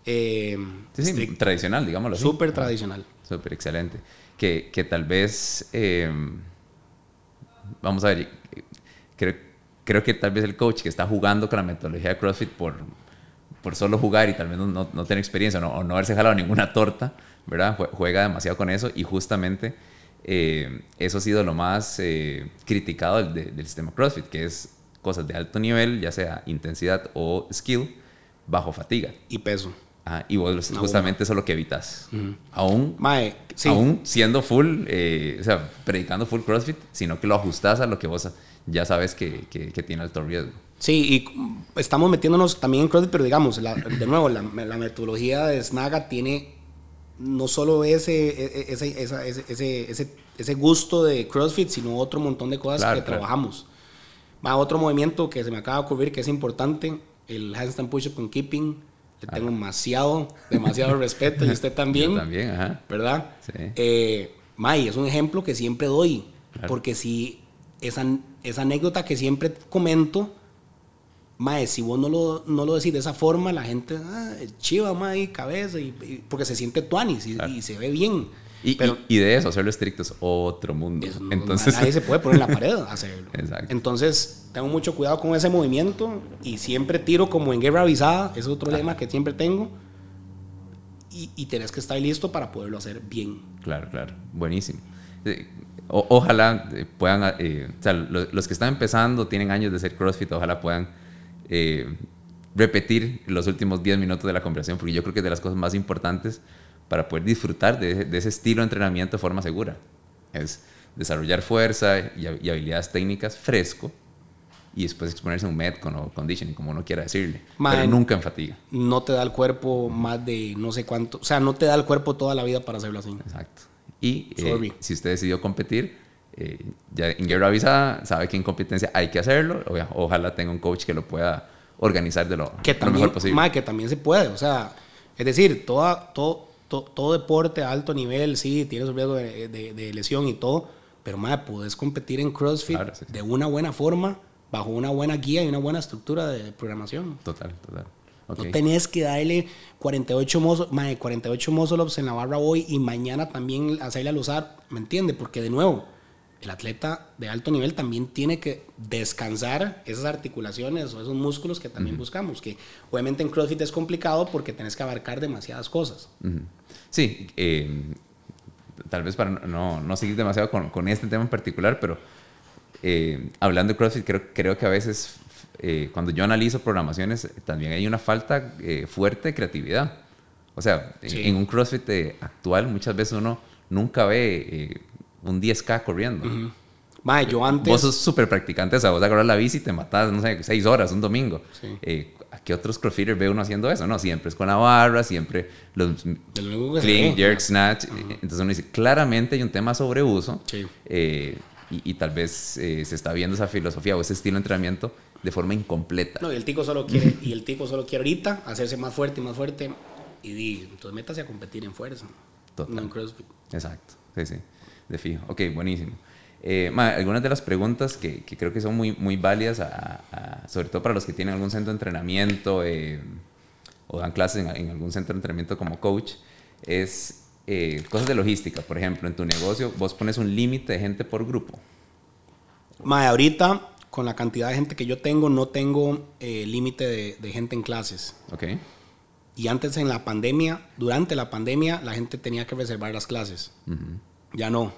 Eh, sí, tradicional, digámoslo así. Súper tradicional. Súper excelente. Que, que, tal vez. Eh, vamos a ver. Creo, creo que tal vez el coach que está jugando con la metodología de CrossFit por por solo jugar y tal vez no, no, tener experiencia o no haberse jalado ninguna torta, ¿verdad? Juega demasiado con eso y justamente eh, eso ha sido lo más eh, criticado del, sistema CrossFit, que es cosas de alto nivel, ya sea intensidad o skill, bajo fatiga. Y peso. Ah, y vos justamente eso es lo que evitas. aún, aún siendo full, eh, o sea, predicando full CrossFit, sino que lo ajustas a lo que vos ya sabes que, que, que tiene alto riesgo. Sí, y estamos metiéndonos también en CrossFit, pero digamos, de nuevo, la, metodología de Snaga tiene no solo ese, e, e, ese, ese, ese, ese, gusto de CrossFit, sino otro montón de cosas que trabajamos. Va otro movimiento que se me acaba de ocurrir que es importante, el handstand push-up con keeping. Le tengo demasiado, demasiado respeto y usted también. Yo también, ajá. ¿Verdad? Sí. Eh, May, es un ejemplo que siempre doy, porque si esa, esa anécdota que siempre comento, Mae, si vos no lo, no lo decís de esa forma, la gente, ah, chiva, mae, cabeza, y, porque se siente tuanis y, se ve bien. Y, Pero, y, de eso, hacerlo estricto es otro mundo. Entonces... Nadie se puede poner en la pared a hacerlo. Exacto. Entonces, tengo mucho cuidado con ese movimiento y siempre tiro como en guerra avisada, es otro lema que siempre tengo. Y, y tenés que estar listo para poderlo hacer bien. Claro, claro. Buenísimo. ojalá eh, puedan, eh, o sea, los, los que están empezando, tienen años de ser CrossFit, ojalá puedan eh, repetir los últimos 10 minutos de la conversación, porque yo creo que es de las cosas más importantes para poder disfrutar de, ese estilo de entrenamiento de forma segura. Es desarrollar fuerza y, habilidades técnicas fresco y después exponerse a un metcon o conditioning, como uno quiera decirle. pero nunca en fatiga. No te da el cuerpo más de no sé cuánto, o sea, no te da el cuerpo toda la vida para hacerlo así. Exacto. Y eh, si usted decidió competir, eh, ya en guerra avisada, sabe que en competencia hay que hacerlo. ojalá tenga un coach que lo pueda organizar de lo, que también, mejor posible. que también se puede. O sea, es decir, toda, todo, todo, deporte a alto nivel, sí, tiene su riesgo de, lesión y todo. Pero, más puedes competir en CrossFit de una buena forma, bajo una buena guía y una buena estructura de programación. Total, total. No tenés que darle 48 mozos, 48 muscle en la barra hoy y mañana también hacerle al usar, ¿me entiendes? Porque de nuevo, el atleta de alto nivel también tiene que descansar esas articulaciones o esos músculos que también buscamos, que obviamente en CrossFit es complicado porque tenés que abarcar demasiadas cosas. Sí, eh, tal vez para no, no seguir demasiado con, con, este tema en particular, pero eh, hablando de CrossFit, creo, creo que a veces eh, cuando yo analizo programaciones también hay una falta fuerte de creatividad. O sea, en, un CrossFit actual muchas veces uno nunca ve un 10K corriendo. yo antes... Vos sos súper practicante, o sea, vos agarras la bici y te matas, no sé, 6 horas un domingo. Eh, ¿A qué otros crossfitters ve uno haciendo eso? No, siempre es con la barra, siempre los clean, jerk, snatch. Entonces uno dice, claramente hay un tema sobre uso. Eh, y, tal vez eh, se está viendo esa filosofía o ese estilo de entrenamiento de forma incompleta. No, y el tico solo quiere, y el tico solo quiere ahorita hacerse más fuerte y más fuerte. Y di, entonces métase a competir en fuerza. Total. No en CrossFit. Exacto. Sí, sí de fijo. Ok, buenísimo. Eh, algunas de las preguntas que, que, creo que son muy, muy válidas, sobre todo para los que tienen algún centro de entrenamiento eh, o dan clases en, algún centro de entrenamiento como coach, es eh, cosas de logística. Por ejemplo, en tu negocio, vos pones un límite de gente por grupo. Mae, ahorita, con la cantidad de gente que yo tengo, no tengo límite de, de, gente en clases. Ok. Y antes en la pandemia, durante la pandemia, la gente tenía que reservar las clases. Ya no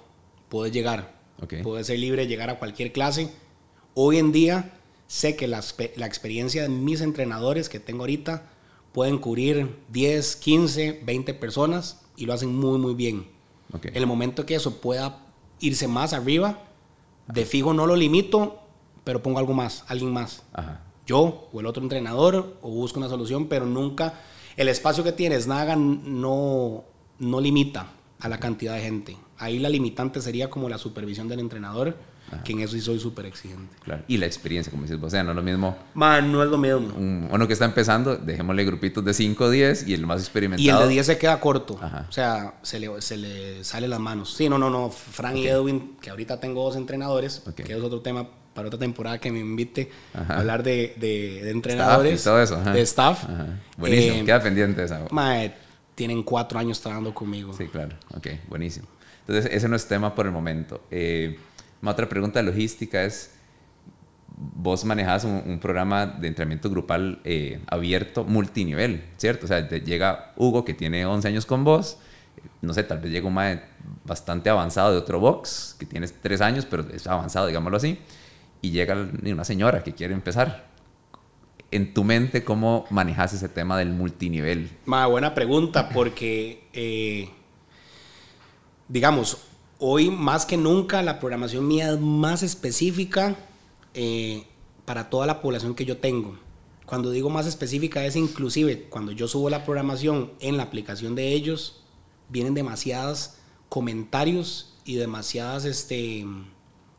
puedes llegar. Puedes ser libre de llegar a cualquier clase. Hoy en día sé que la, experiencia de mis entrenadores que tengo ahorita pueden cubrir 10, 15, 20 personas y lo hacen muy, muy bien. En el momento que eso pueda irse más arriba, de fijo no lo limito, pero pongo algo más, alguien más. Yo o el otro entrenador o busco una solución, pero nunca el espacio que tienes, Naga, no, no limita a la cantidad de gente. Ahí la limitante sería como la supervisión del entrenador, que en eso sí soy súper exigente. Claro. Y la experiencia, como dices, o sea, no es lo mismo. Man, no es lo mismo. uno que está empezando, dejémosle grupitos de 5 o 10 y el más experimentado. Y el de 10 se queda corto. O sea, se le, se le sale las manos. Sí, no, no, no. Frank y Edwin, que ahorita tengo dos entrenadores, que es otro tema para otra temporada que me invite a hablar de, de, entrenadores. todo eso. De staff. Buenísimo, eh, queda pendiente esa. Mae, tienen cuatro años trabajando conmigo. Sí, claro. Ok, buenísimo. Entonces, ese no es tema por el momento. Eh, otra pregunta de logística es, vos manejas un, programa de entrenamiento grupal eh, abierto multinivel, ¿cierto? O sea, llega Hugo que tiene 11 años con vos, no sé, tal vez llega un mae bastante avanzado de otro box, que tiene 3 años, pero es avanzado, digámoslo así, y llega una señora que quiere empezar en tu mente, ¿cómo manejas ese tema del multinivel? Ma, buena pregunta, porque, eh, digamos, hoy más que nunca la programación mía es más específica eh, para toda la población que yo tengo. Cuando digo más específica es inclusive cuando yo subo la programación en la aplicación de ellos, vienen demasiados comentarios y demasiadas este,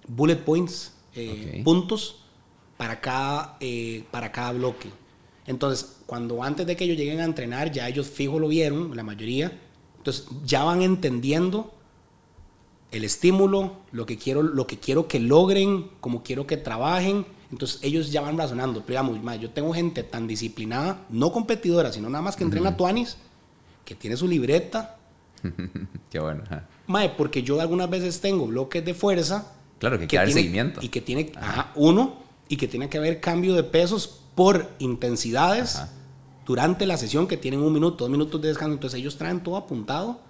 bullet points, eh, puntos para cada, eh, para cada bloque. Entonces, cuando antes de que ellos lleguen a entrenar, ya ellos fijo lo vieron, la mayoría, entonces ya van entendiendo el estímulo, lo que quiero, lo que, quiero que logren, cómo quiero que trabajen. Entonces ellos ya van razonando. Pero digamos, yo tengo gente tan disciplinada, no competidora, sino nada más que entrena a Tuanis, que tiene su libreta. Qué bueno. porque yo algunas veces tengo bloques de fuerza. Claro, que, que seguimiento. Y que tiene, uno, y que tiene que haber cambio de pesos por intensidades durante la sesión que tienen un minuto, dos minutos de descanso. Entonces ellos traen todo apuntado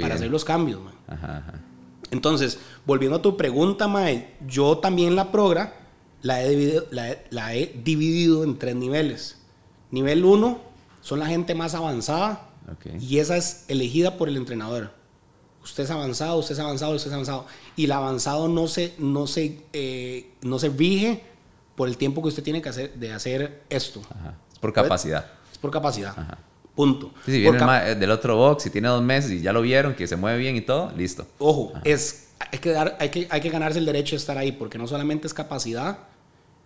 para hacer los cambios. Entonces, volviendo a tu pregunta, Mae, yo también la progra la he, dividido, la, he dividido en tres niveles. Nivel 1 son la gente más avanzada y esa es elegida por el entrenador. Usted es avanzado, usted es avanzado, usted es avanzado. Y el avanzado no se, no se, eh, no se rige por el tiempo que usted tiene que hacer de hacer esto. Es por capacidad. Por capacidad. Punto. si viene el del otro box y tiene dos meses y ya lo vieron, que se mueve bien y todo, listo. Ojo, es, hay, que dar, hay, que, hay que ganarse el derecho de estar ahí, porque no solamente es capacidad,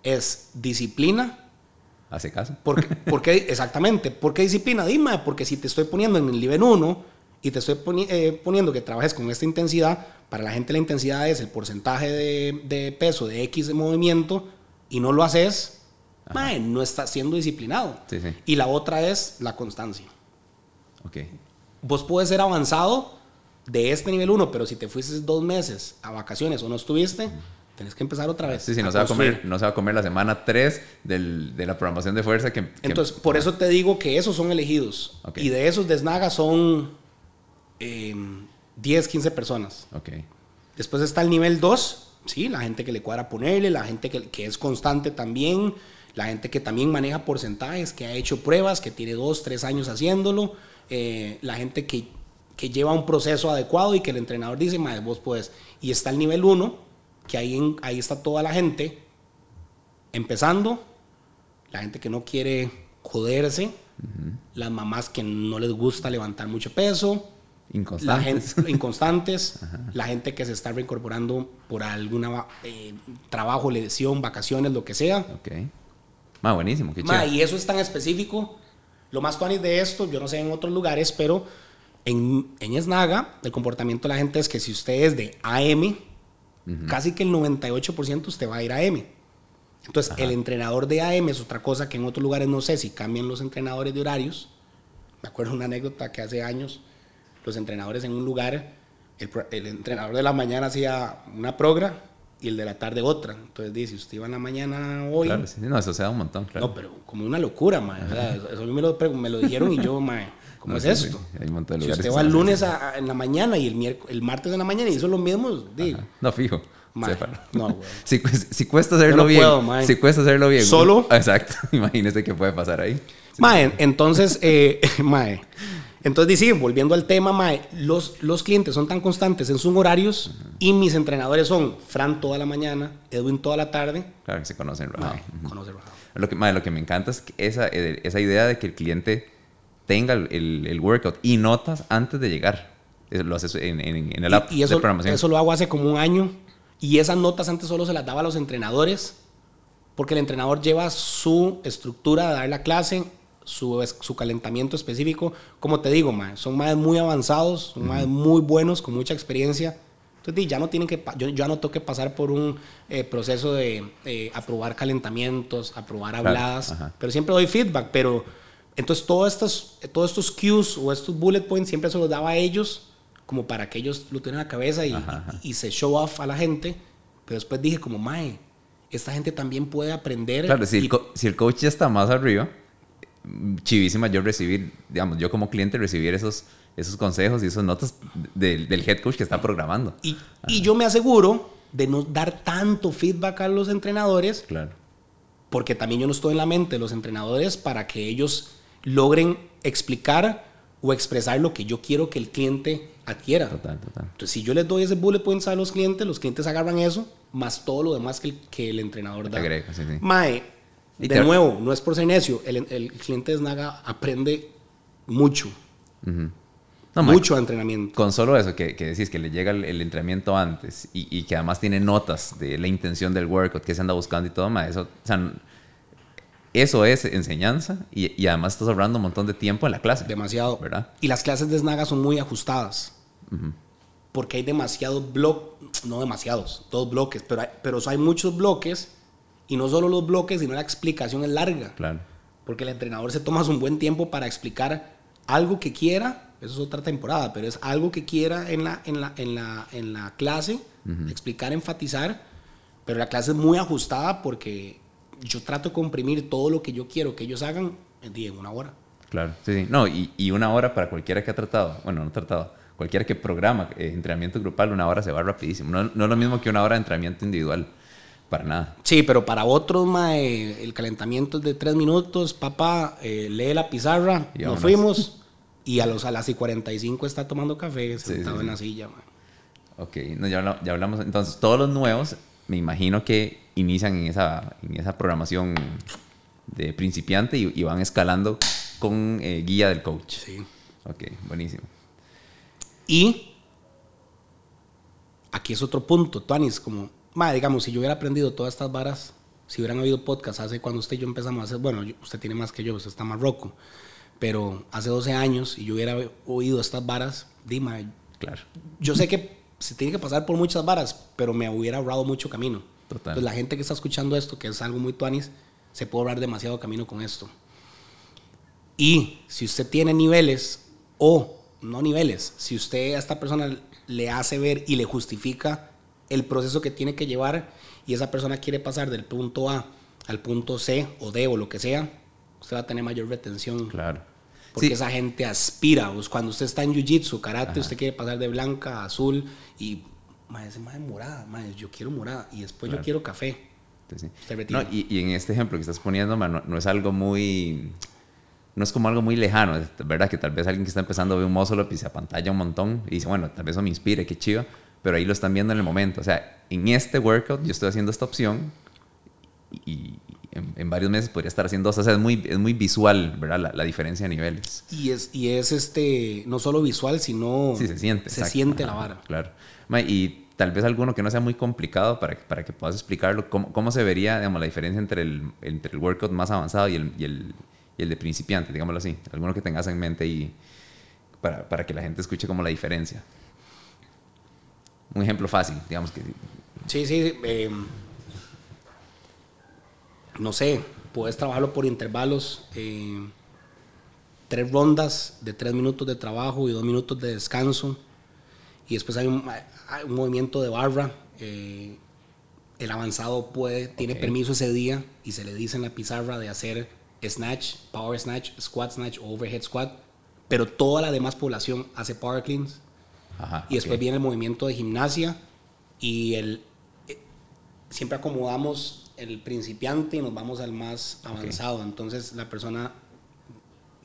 es disciplina. ¿Hace caso? Porque, porque, exactamente. ¿Por qué disciplina? Dime, porque si te estoy poniendo en el nivel 1 y te estoy eh, poniendo que trabajes con esta intensidad, para la gente la intensidad es el porcentaje de, de peso de X de movimiento, y no lo haces, no estás siendo disciplinado. Y la otra es la constancia. Okay. Vos puedes ser avanzado de este nivel 1, pero si te fuiste dos meses a vacaciones o no estuviste, Tienes que empezar otra vez. Sí, sí, no se, va a comer, no se va a comer la semana 3 de la programación de fuerza que... Entonces, por eso te digo que esos son elegidos. Y de esos desnagas son 10, 15 personas. Ok. Después está el nivel 2, sí, la gente que le cuadra ponerle, la gente que, que es constante también, la gente que también maneja porcentajes, que ha hecho pruebas, que tiene 2, 3 años haciéndolo, eh, la gente que, que, lleva un proceso adecuado y que el entrenador dice, madre, vos puedes. Y está el nivel 1, que ahí, ahí está toda la gente empezando, la gente que no quiere joderse, las mamás que no les gusta levantar mucho peso, inconstantes, la gente, inconstantes la gente que se está reincorporando por alguna eh, trabajo, lesión, vacaciones, lo que sea. Ok. Más buenísimo, qué Y eso es tan específico. Lo más funny de esto, yo no sé en otros lugares, pero en, en Esnaga, el comportamiento de la gente es que si usted es de AM, Casi que el 98% usted va a ir a M. Entonces, el entrenador de AM es otra cosa que en otros lugares no sé si cambian los entrenadores de horarios. Me acuerdo una anécdota que hace años los entrenadores en un lugar, el, entrenador de la mañana hacía una progra y el de la tarde otra. Entonces dice, usted iba en la mañana hoy. Claro, sí, no, eso se da un montón, claro. No, pero como una locura, man. eso me lo, me lo dijeron y yo, man. ¿Cómo es esto? Hay un montón de lugares. Si usted va el lunes en la mañana y el, el martes en la mañana y eso es lo mismo, digo. No, fijo. No, güey. Si, si, cuesta hacerlo bien. si cuesta hacerlo bien. Solo. Exacto. Imagínese qué puede pasar ahí. Mae, entonces, eh, mae. Entonces, sí, volviendo al tema, mae, los, los clientes son tan constantes en sus horarios y mis entrenadores son Fran toda la mañana, Edwin toda la tarde. Claro que se conocen, mae, conocen lo que, mae, lo que me encanta es esa, eh, esa idea de que el cliente tenga el, el, workout y notas antes de llegar. lo haces en, en, el app y, eso, de programación. Eso lo hago hace como un año. Y esas notas antes solo se las daba a los entrenadores. Porque el entrenador lleva su estructura de dar la clase, su, su calentamiento específico. Como te digo, son más muy avanzados, son muy buenos, con mucha experiencia. Entonces, ya no tienen que, yo, ya no tengo que pasar por un eh, proceso de aprobar calentamientos, aprobar habladas, pero siempre doy feedback, pero entonces, todos estos, todos estos cues o estos bullet points siempre se los daba a ellos, como para que ellos lo tengan en la cabeza y, y, se show off a la gente. Pero después dije, como, mae, esta gente también puede aprender. Claro, si, el, si el coach ya está más arriba, chivísima yo recibir, digamos, yo como cliente recibir esos, esos consejos y esas notas del head coach que está programando. Y, y, yo me aseguro de no dar tanto feedback a los entrenadores. Claro. Porque también yo no estoy en la mente de los entrenadores para que ellos logren explicar o expresar lo que yo quiero que el cliente adquiera. Total, total. Entonces, si yo les doy ese bullet points a los clientes, los clientes agarran eso, más todo lo demás que el, que el entrenador da. Agrega, sí, sí. Mae, de nuevo, no es por ser necio, el, el cliente de Snaga aprende mucho. mucho entrenamiento. Con solo eso, que, que, decís que le llega el, entrenamiento antes y, y, que además tiene notas de la intención del workout que se anda buscando y todo, eso, o sea, eso es enseñanza y, además estás ahorrando un montón de tiempo en la clase. Demasiado. ¿Verdad? Y las clases de Snaga son muy ajustadas. Porque hay demasiados bloques, no demasiados, dos bloques, pero hay, pero hay muchos bloques y no solo los bloques, sino la explicación es larga. Claro. Porque el entrenador se toma un buen tiempo para explicar algo que quiera, eso es otra temporada, pero es algo que quiera en la, en la, en la, en la clase, explicar, enfatizar, pero la clase es muy ajustada porque yo trato de comprimir todo lo que yo quiero que ellos hagan en una hora. Claro, sí, sí. No, y, y, una hora para cualquiera que ha tratado, bueno, no tratado, cualquiera que programa eh, entrenamiento grupal, una hora se va rapidísimo. No, no, es lo mismo que una hora de entrenamiento individual, para nada. Sí, pero para otros, mae, el calentamiento es de tres minutos, papá, eh, lee la pizarra, y nos fuimos, y a, los, a las y 45 está tomando café sentado en la silla. Mae. Ok, no, ya, ya hablamos, entonces todos los nuevos, me imagino que inician en esa, en esa programación de principiante y, van escalando con eh, guía del coach. Sí. Ok, buenísimo. Y aquí es otro punto, Tuanis, como, madre, digamos, si yo hubiera aprendido todas estas varas, si hubieran habido podcast hace cuando usted y yo empezamos a hacer, bueno, usted tiene más que yo, usted está más roco, pero hace 12 años y yo hubiera oído estas varas, dime, claro. yo sé que se tiene que pasar por muchas varas, pero me hubiera ahorrado mucho camino. Entonces la gente que está escuchando esto, que es algo muy tuanis, se puede ahorrar demasiado camino con esto. Y si usted tiene niveles o no niveles, si usted a esta persona le hace ver y le justifica el proceso que tiene que llevar y esa persona quiere pasar del punto A al punto C o D o lo que sea, usted va a tener mayor retención. Claro. Porque esa gente aspira. Pues, cuando usted está en jiu-jitsu, karate, usted quiere pasar de blanca a azul y, madre, ese madre morada, madre, yo quiero morada y después yo quiero café. Sí. No, y, y, en este ejemplo que estás poniendo, no, no, es algo muy. No es como algo muy lejano, es verdad que tal vez alguien que está empezando ve un muscle up y se apantalla un montón y dice, bueno, tal vez eso me inspire, qué chido, pero ahí lo están viendo en el momento. O sea, en este workout yo estoy haciendo esta opción y, en, varios meses podría estar haciendo dos. O sea, es muy, es muy visual, ¿verdad? La, diferencia de niveles. Y es, y es este, no solo visual, sino. Sí, se siente. Se siente la vara. Claro. Y tal vez alguno que no sea muy complicado para, para que puedas explicarlo, ¿cómo, cómo se vería, digamos, la diferencia entre el, entre el workout más avanzado y el, y el, y el de principiante, digámoslo así? Alguno que tengas en mente y para, para que la gente escuche como la diferencia. Un ejemplo fácil, digamos que. Sí, sí. Eh, no sé, puedes trabajarlo por intervalos, eh, tres rondas de tres minutos de trabajo y dos minutos de descanso. Y después hay un, movimiento de barra. Eh, el avanzado puede, tiene permiso ese día y se le dice en la pizarra de hacer snatch, power snatch, squat snatch, overhead squat. Pero toda la demás población hace power cleans. Y después viene el movimiento de gimnasia y el, eh, siempre acomodamos el principiante y nos vamos al más avanzado. Entonces la persona,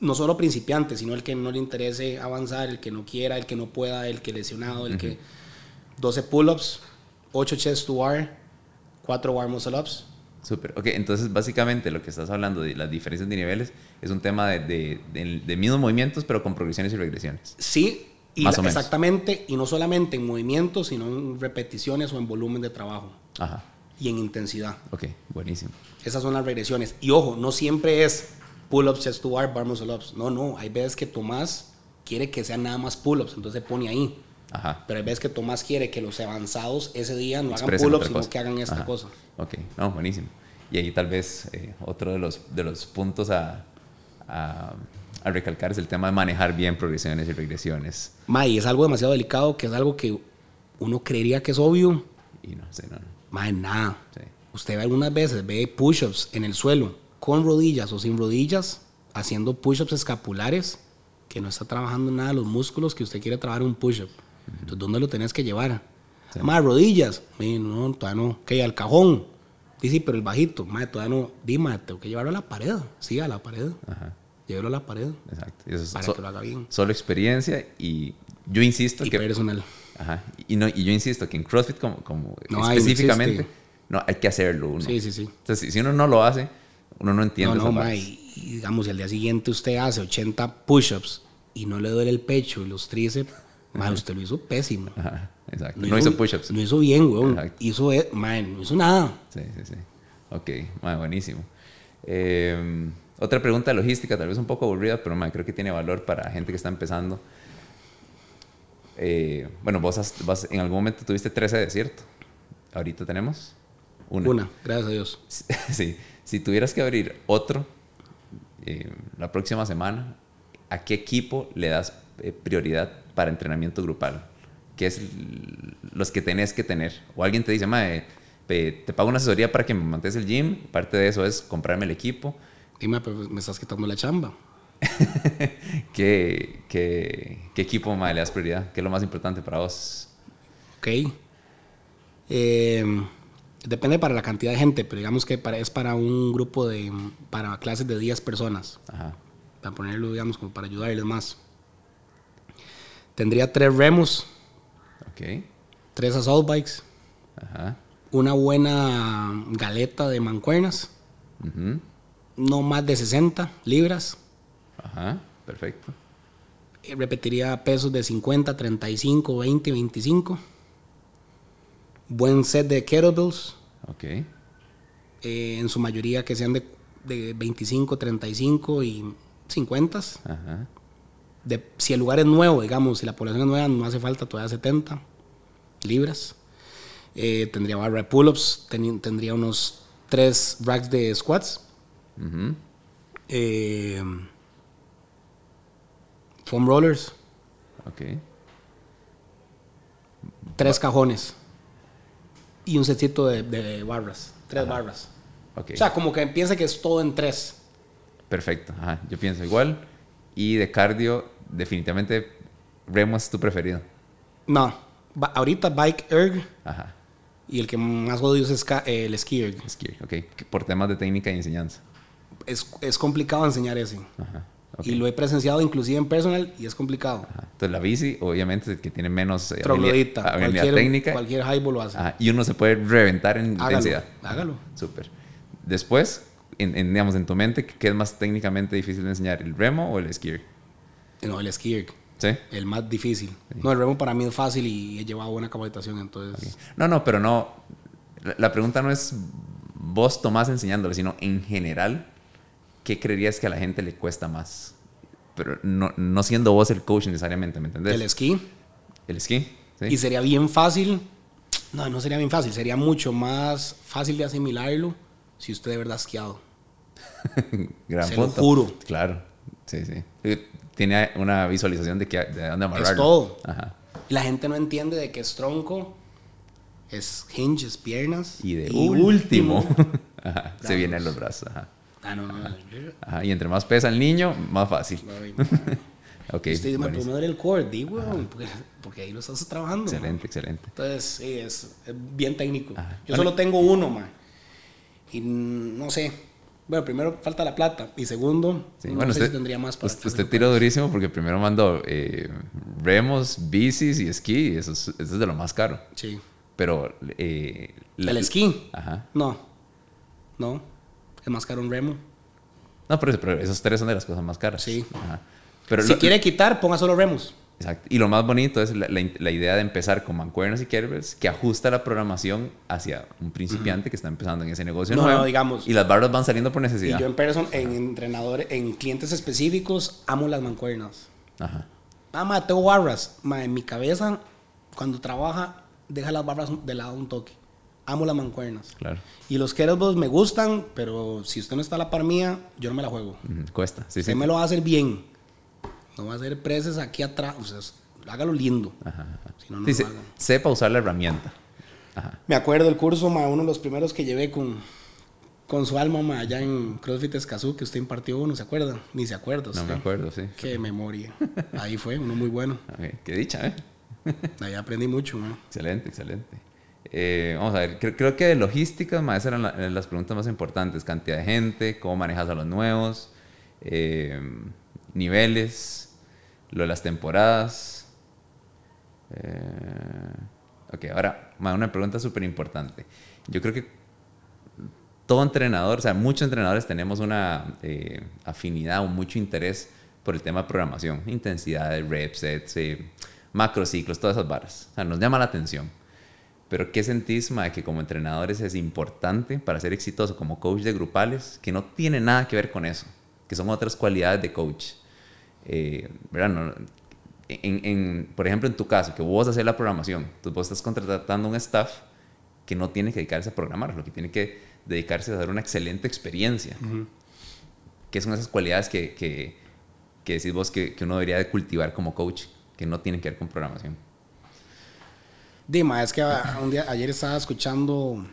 no solo principiante, sino el que no le interese avanzar, el que no quiera, el que no pueda, el que lesionado, el que 12 pull-ups, 8 chest to bar, 4 bar muscle ups. Súper, ok, entonces básicamente lo que estás hablando de las diferencias de niveles es un tema de, de, mismos movimientos pero con progresiones y regresiones. Sí, y exactamente, y no solamente en movimientos, sino en repeticiones o en volumen de trabajo. Ajá y en intensidad. Ok, buenísimo. Esas son las regresiones. Y ojo, no siempre es pull-ups, chest to bar, bar muscle ups. No, no, hay veces que Tomás quiere que sean nada más pull-ups, entonces se pone ahí. Ajá. Pero hay veces que Tomás quiere que los avanzados ese día no hagan pull-ups, sino que hagan esta cosa. Ok, no, buenísimo. Y ahí tal vez eh, otro de los, de los puntos a, a, a, recalcar es el tema de manejar bien progresiones y regresiones. May, es algo demasiado delicado, que es algo que uno creería que es obvio. Y no, sé, no, no. Más nada. Usted algunas veces ve push-ups en el suelo con rodillas o sin rodillas, haciendo push-ups escapulares, que no está trabajando nada los músculos que usted quiere trabajar un push-up. Entonces, ¿dónde lo tenés que llevar? Más rodillas. no, todavía no. Que al cajón. Sí, pero el bajito. Madre, todavía no. Dime, tengo que llevarlo a la pared. Sí, a la pared. Ajá. Llévelo a la pared. Exacto. eso para que lo haga bien. Solo experiencia y yo insisto y que. personal. Ajá. Y, no, y yo insisto que en CrossFit, como, como específicamente, no, hay que hacerlo uno. Sí, sí, sí. Entonces, si, uno no lo hace, uno no entiende. No, no, y, digamos, el día siguiente usted hace 80 push-ups y no le duele el pecho y los tríceps, ma, usted lo hizo pésimo. Ajá, exacto. No, hizo, push-ups. No hizo bien, weón. Hizo, e, no hizo nada. Sí, sí, sí. Ok, buenísimo. Eh, otra pregunta logística, tal vez un poco aburrida, pero creo que tiene valor para gente que está empezando. Eh, bueno, vos, en algún momento tuviste 13 de cierto. Ahorita tenemos una. Una, gracias a Dios. sí. Si tuvieras que abrir otro eh, la próxima semana, ¿a qué equipo le das eh, prioridad para entrenamiento grupal? ¿Qué es los que tenés que tener? O alguien te dice, te pago una asesoría para que me mantengas el gym. Parte de eso es comprarme el equipo. Dime, pero me estás quitando la chamba. ¿Qué, qué, qué equipo más le das prioridad? ¿Qué es lo más importante para vos? Ok. Em, depende para la cantidad de gente, pero digamos que para, es para un grupo de. para clases de 10 personas. Ajá. Para ponerlo, digamos, como para ayudarles más. Tendría tres remos. Ok. Tres assault bikes. Ajá. Una buena galeta de mancuernas. No más de 60 libras. Ajá, perfecto. Repetiría pesos de 50, 35, 20, 25. Buen set de kettlebells. Ok. Eh, en su mayoría que sean de, de 25, 35 y 50. Ajá. De, si el lugar es nuevo, digamos, si la población es nueva, no hace falta todavía 70 libras. Eh, tendría barra de pull-ups, tendría unos 3 racks de squats. Eh, foam rollers, Ok. Tres cajones. Y un setito de, barras. Tres barras. Okay. O sea, como que piensa que es todo en tres. Perfecto. Ajá. Yo pienso igual. Y de cardio, definitivamente, Remo es tu preferido. No. ahorita Bike Erg. Ajá. Y el que más odio es el ski erg. Ski erg, ok. Por temas de técnica y enseñanza. Es, es complicado enseñar ese. Ajá. Y lo he presenciado inclusive en personal y es complicado. Entonces la bici, obviamente, que tiene menos eh, habilidad, cualquier, técnica. Cualquier highball lo hace. y uno se puede reventar en intensidad. Hágalo. Súper. Después, en, digamos, en tu mente, ¿qué es más técnicamente difícil de enseñar? ¿El remo o el skier? No, el skier. ¿Sí? El más difícil. No, el remo para mí es fácil y he llevado buena capacitación, entonces... No, no, pero no... La, pregunta no es vos tomás enseñándole, sino en general ¿qué creerías que a la gente le cuesta más? Pero no, no siendo vos el coach necesariamente, ¿me entendés? El esquí. El esquí, sí. Y sería bien fácil, no, no sería bien fácil, sería mucho más fácil de asimilarlo si usted de verdad ha esquiado. Gran Se lo juro. Claro, sí, sí. Tiene una visualización de, que, de dónde amarrarlo. Es todo. Ajá. Y la gente no entiende de que es tronco, es hinges, piernas. Y de último, Ajá. se vienen los brazos. Ajá. Ah, no, no. Ajá, y entre más pesa el niño, más fácil. ok. Usted me puede dar el core, digo, porque, ahí lo estás trabajando. Excelente, excelente. Entonces, sí, es, bien técnico. Yo solo tengo uno, man. Y no sé. Bueno, primero falta la plata. Y segundo, no bueno, sé usted, si tendría más para Usted, usted tiró durísimo porque primero mandó eh, remos, bicis y esquí. Eso es, eso es de lo más caro. Sí. Pero. Eh, ¿El esquí? Ajá. No. No es más caro un remo. No, pero, pero, esos tres son de las cosas más caras. Sí. Pero si quiere quitar, ponga solo remos. Exacto. Y lo más bonito es la, la, idea de empezar con mancuernas y kettlebells que ajusta la programación hacia un principiante que está empezando en ese negocio no, No, digamos. Y las barras van saliendo por necesidad. Y yo en person, en entrenadores, en clientes específicos, amo las mancuernas. Ajá. Ah, ma, tengo barras. Ma, en mi cabeza, cuando trabaja, deja las barras de lado un toque amo las mancuernas. Claro. Y los kettlebells me gustan, pero si usted no está a la par mía, yo no me la juego. cuesta, sí, usted me lo va a hacer bien. No va a hacer presas aquí atrás. O sea, hágalo lindo. Ajá, Si no, no lo sepa usar la herramienta. Ajá. Me acuerdo el curso, ma, uno de los primeros que llevé con, con su alma ma, allá en CrossFit Escazú, que usted impartió uno, ¿se acuerda? Ni se acuerda. No me acuerdo, sí. Qué memoria. Ahí fue, uno muy bueno. Qué dicha, ¿eh? Ahí aprendí mucho, ma. Excelente, excelente. Eh, vamos a ver, creo, que de logística, más eran las preguntas más importantes. Cantidad de gente, cómo manejas a los nuevos, eh, niveles, lo de las temporadas. Eh, ok, ahora, una pregunta súper importante. Yo creo que todo entrenador, o sea, muchos entrenadores tenemos una afinidad o mucho interés por el tema de programación, intensidad, reps, sets, macrociclos, todas esas barras. O sea, nos llama la atención. Pero ¿qué sentís, de que como entrenadores es importante para ser exitoso como coach de grupales, que no tiene nada que ver con eso, que son otras cualidades de coach? Eh, ¿verdad? en, por ejemplo, en tu caso, que vos haces la programación, tú vos estás contratando un staff que no tiene que dedicarse a programar, lo que tiene que dedicarse a dar una excelente experiencia. ¿Qué son esas cualidades que, que, que decís vos que, que uno debería de cultivar como coach, que no tienen que ver con programación? Dima, es que un día, ayer estaba escuchando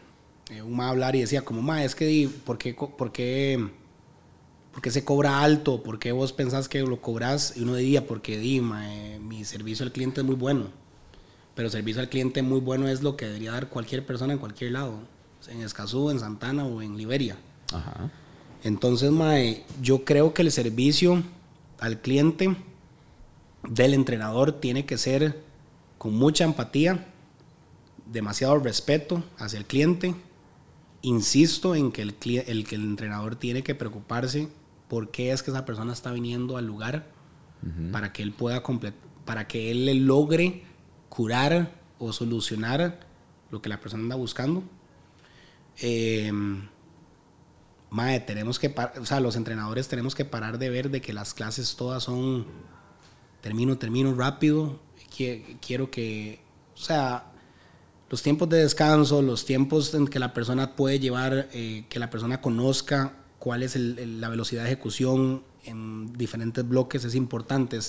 eh, un ma hablar y decía como, ma, es que, ¿por qué, por qué, por qué se cobra alto? ¿Por qué vos pensás que lo cobras? Y uno diría, porque Dima, eh, mi servicio al cliente es muy bueno. Pero servicio al cliente muy bueno es lo que debería dar cualquier persona en cualquier lado. En Escazú, en Santana o en Liberia. Ajá. Entonces, mae, yo creo que el servicio al cliente del entrenador tiene que ser con mucha empatía, demasiado respeto hacia el cliente. Insisto en que el, el, que el entrenador tiene que preocuparse por qué es que esa persona está viniendo al lugar para que él pueda para que él le logre curar o solucionar lo que la persona anda buscando. Eh, tenemos que, o sea, los entrenadores tenemos que parar de ver de que las clases todas son termino, termino rápido. Quiero que, o sea, los tiempos de descanso, los tiempos en que la persona puede llevar, eh, que la persona conozca cuál es la velocidad de ejecución en diferentes bloques es importante.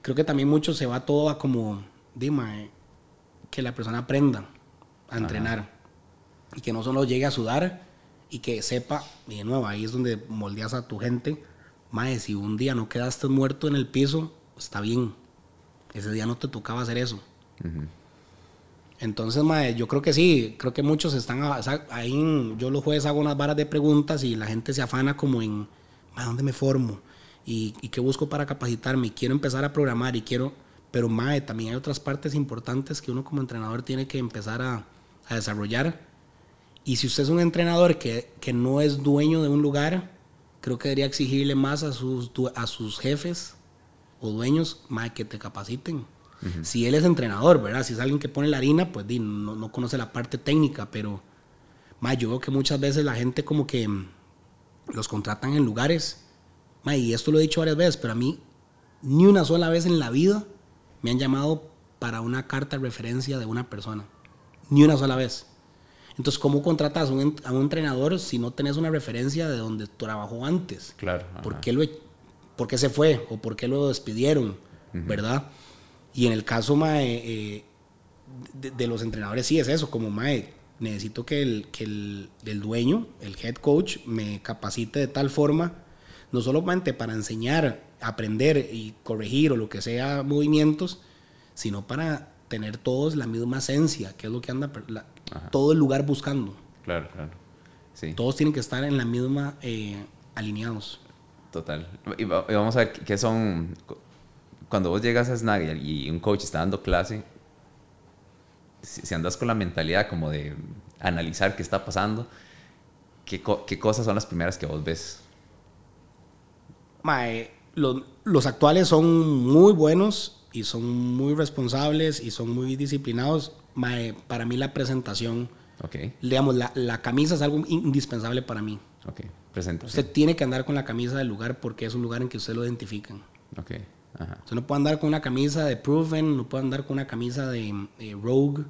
creo que también mucho se va todo a como, dime, que la persona aprenda a entrenar y que no solo llegue a sudar y que sepa, y de nuevo, ahí es donde moldeas a tu gente, mae, si un día no quedaste muerto en el piso, está bien, ese día no te tocaba hacer eso. Entonces, mae, yo creo que sí, creo que muchos están ahí, yo los jueves hago unas varas de preguntas y la gente se afana como en, mae, ¿dónde me formo? ¿Y, ¿Y, qué busco para capacitarme? Quiero empezar a programar y quiero, pero mae, también hay otras partes importantes que uno como entrenador tiene que empezar a, a desarrollar y si usted es un entrenador que, que, no es dueño de un lugar, creo que debería exigirle más a sus, a sus jefes o dueños más que te capaciten. Si él es entrenador, ¿verdad? Si es alguien que pone la harina, pues no, no conoce la parte técnica, pero más yo veo que muchas veces la gente como que mm, los contratan en lugares, y esto lo he dicho varias veces, pero a mí ni una sola vez en la vida me han llamado para una carta de referencia de una persona. Ni una sola vez. Entonces, ¿cómo contratas a un, entrenador si no tenés una referencia de donde trabajó antes? Claro. ¿Por qué, lo, ¿Por qué, se fue o por qué lo despidieron? ¿Verdad? Y en el caso eh, de, los entrenadores, sí es eso, como mae, necesito que, el, que el, dueño, el head coach, me capacite de tal forma, no solamente para enseñar, aprender y corregir o lo que sea movimientos, sino para tener todos la misma esencia, que es lo que anda todo el lugar buscando. Claro, claro. Sí. Todos tienen que estar en la misma eh, alineados. Total. Y, vamos a ver qué son. Cuando vos llegas a Snag y un coach está dando clase, si, andas con la mentalidad como de analizar qué está pasando, ¿qué, qué cosas son las primeras que vos ves? Mae, los, los actuales son muy buenos y son muy responsables y son muy disciplinados para mí la presentación, okay. digamos, la, la, camisa es algo indispensable para mí. Okay. Presentación. Usted tiene que andar con la camisa del lugar porque es un lugar en que usted lo identifican. Okay. Ajá. Usted no puede andar con una camisa de Proven, no puede andar con una camisa de, Rogue.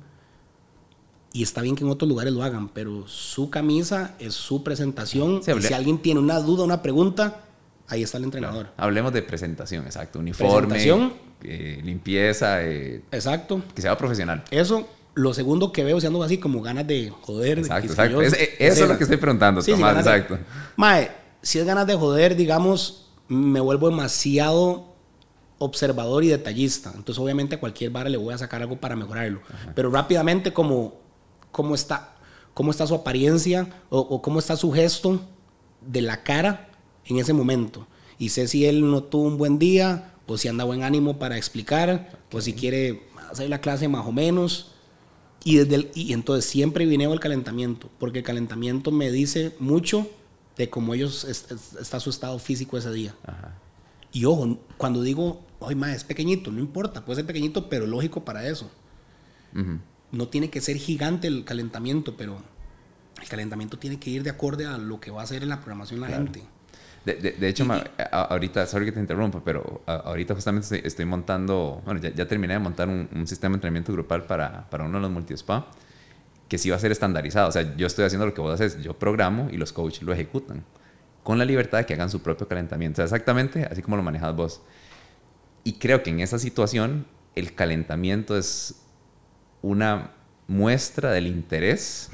Y está bien que en otros lugares lo hagan, pero su camisa es su presentación. y si alguien tiene una duda, una pregunta, ahí está el entrenador. Hablemos de presentación, exacto. Uniforme. Presentación. Eh, limpieza. Eh, exacto. Que sea profesional. Eso lo segundo que veo, siendo así como ganas de joder. Exacto, exacto. eso es lo que estoy preguntando, Tomás, exacto. mae, si es ganas de joder, digamos, me vuelvo demasiado observador y detallista. Entonces, obviamente, a cualquier vara le voy a sacar algo para mejorarlo. Pero rápidamente, como cómo está, cómo está su apariencia o, cómo está su gesto de la cara en ese momento. Y sé si él no tuvo un buen día o si anda buen ánimo para explicar o si quiere hacer la clase más o menos. Y, desde y entonces siempre vineo el calentamiento, porque el calentamiento me dice mucho de cómo ellos está su estado físico ese día. Y ojo, cuando digo, ay, ma, es pequeñito, no importa, puede ser pequeñito, pero lógico para eso. No tiene que ser gigante el calentamiento, pero el calentamiento tiene que ir de acorde a lo que va a hacer en la programación la gente. De, de, hecho, ahorita, sorry que te interrumpa, pero ahorita justamente estoy, montando, bueno, ya, terminé de montar un, sistema de entrenamiento grupal para, para uno de los multispa que sí va a ser estandarizado. O sea, yo estoy haciendo lo que vos haces, yo programo y los coaches lo ejecutan con la libertad de que hagan su propio calentamiento. O sea, exactamente así como lo manejas vos. Y creo que en esa situación el calentamiento es una muestra del interés,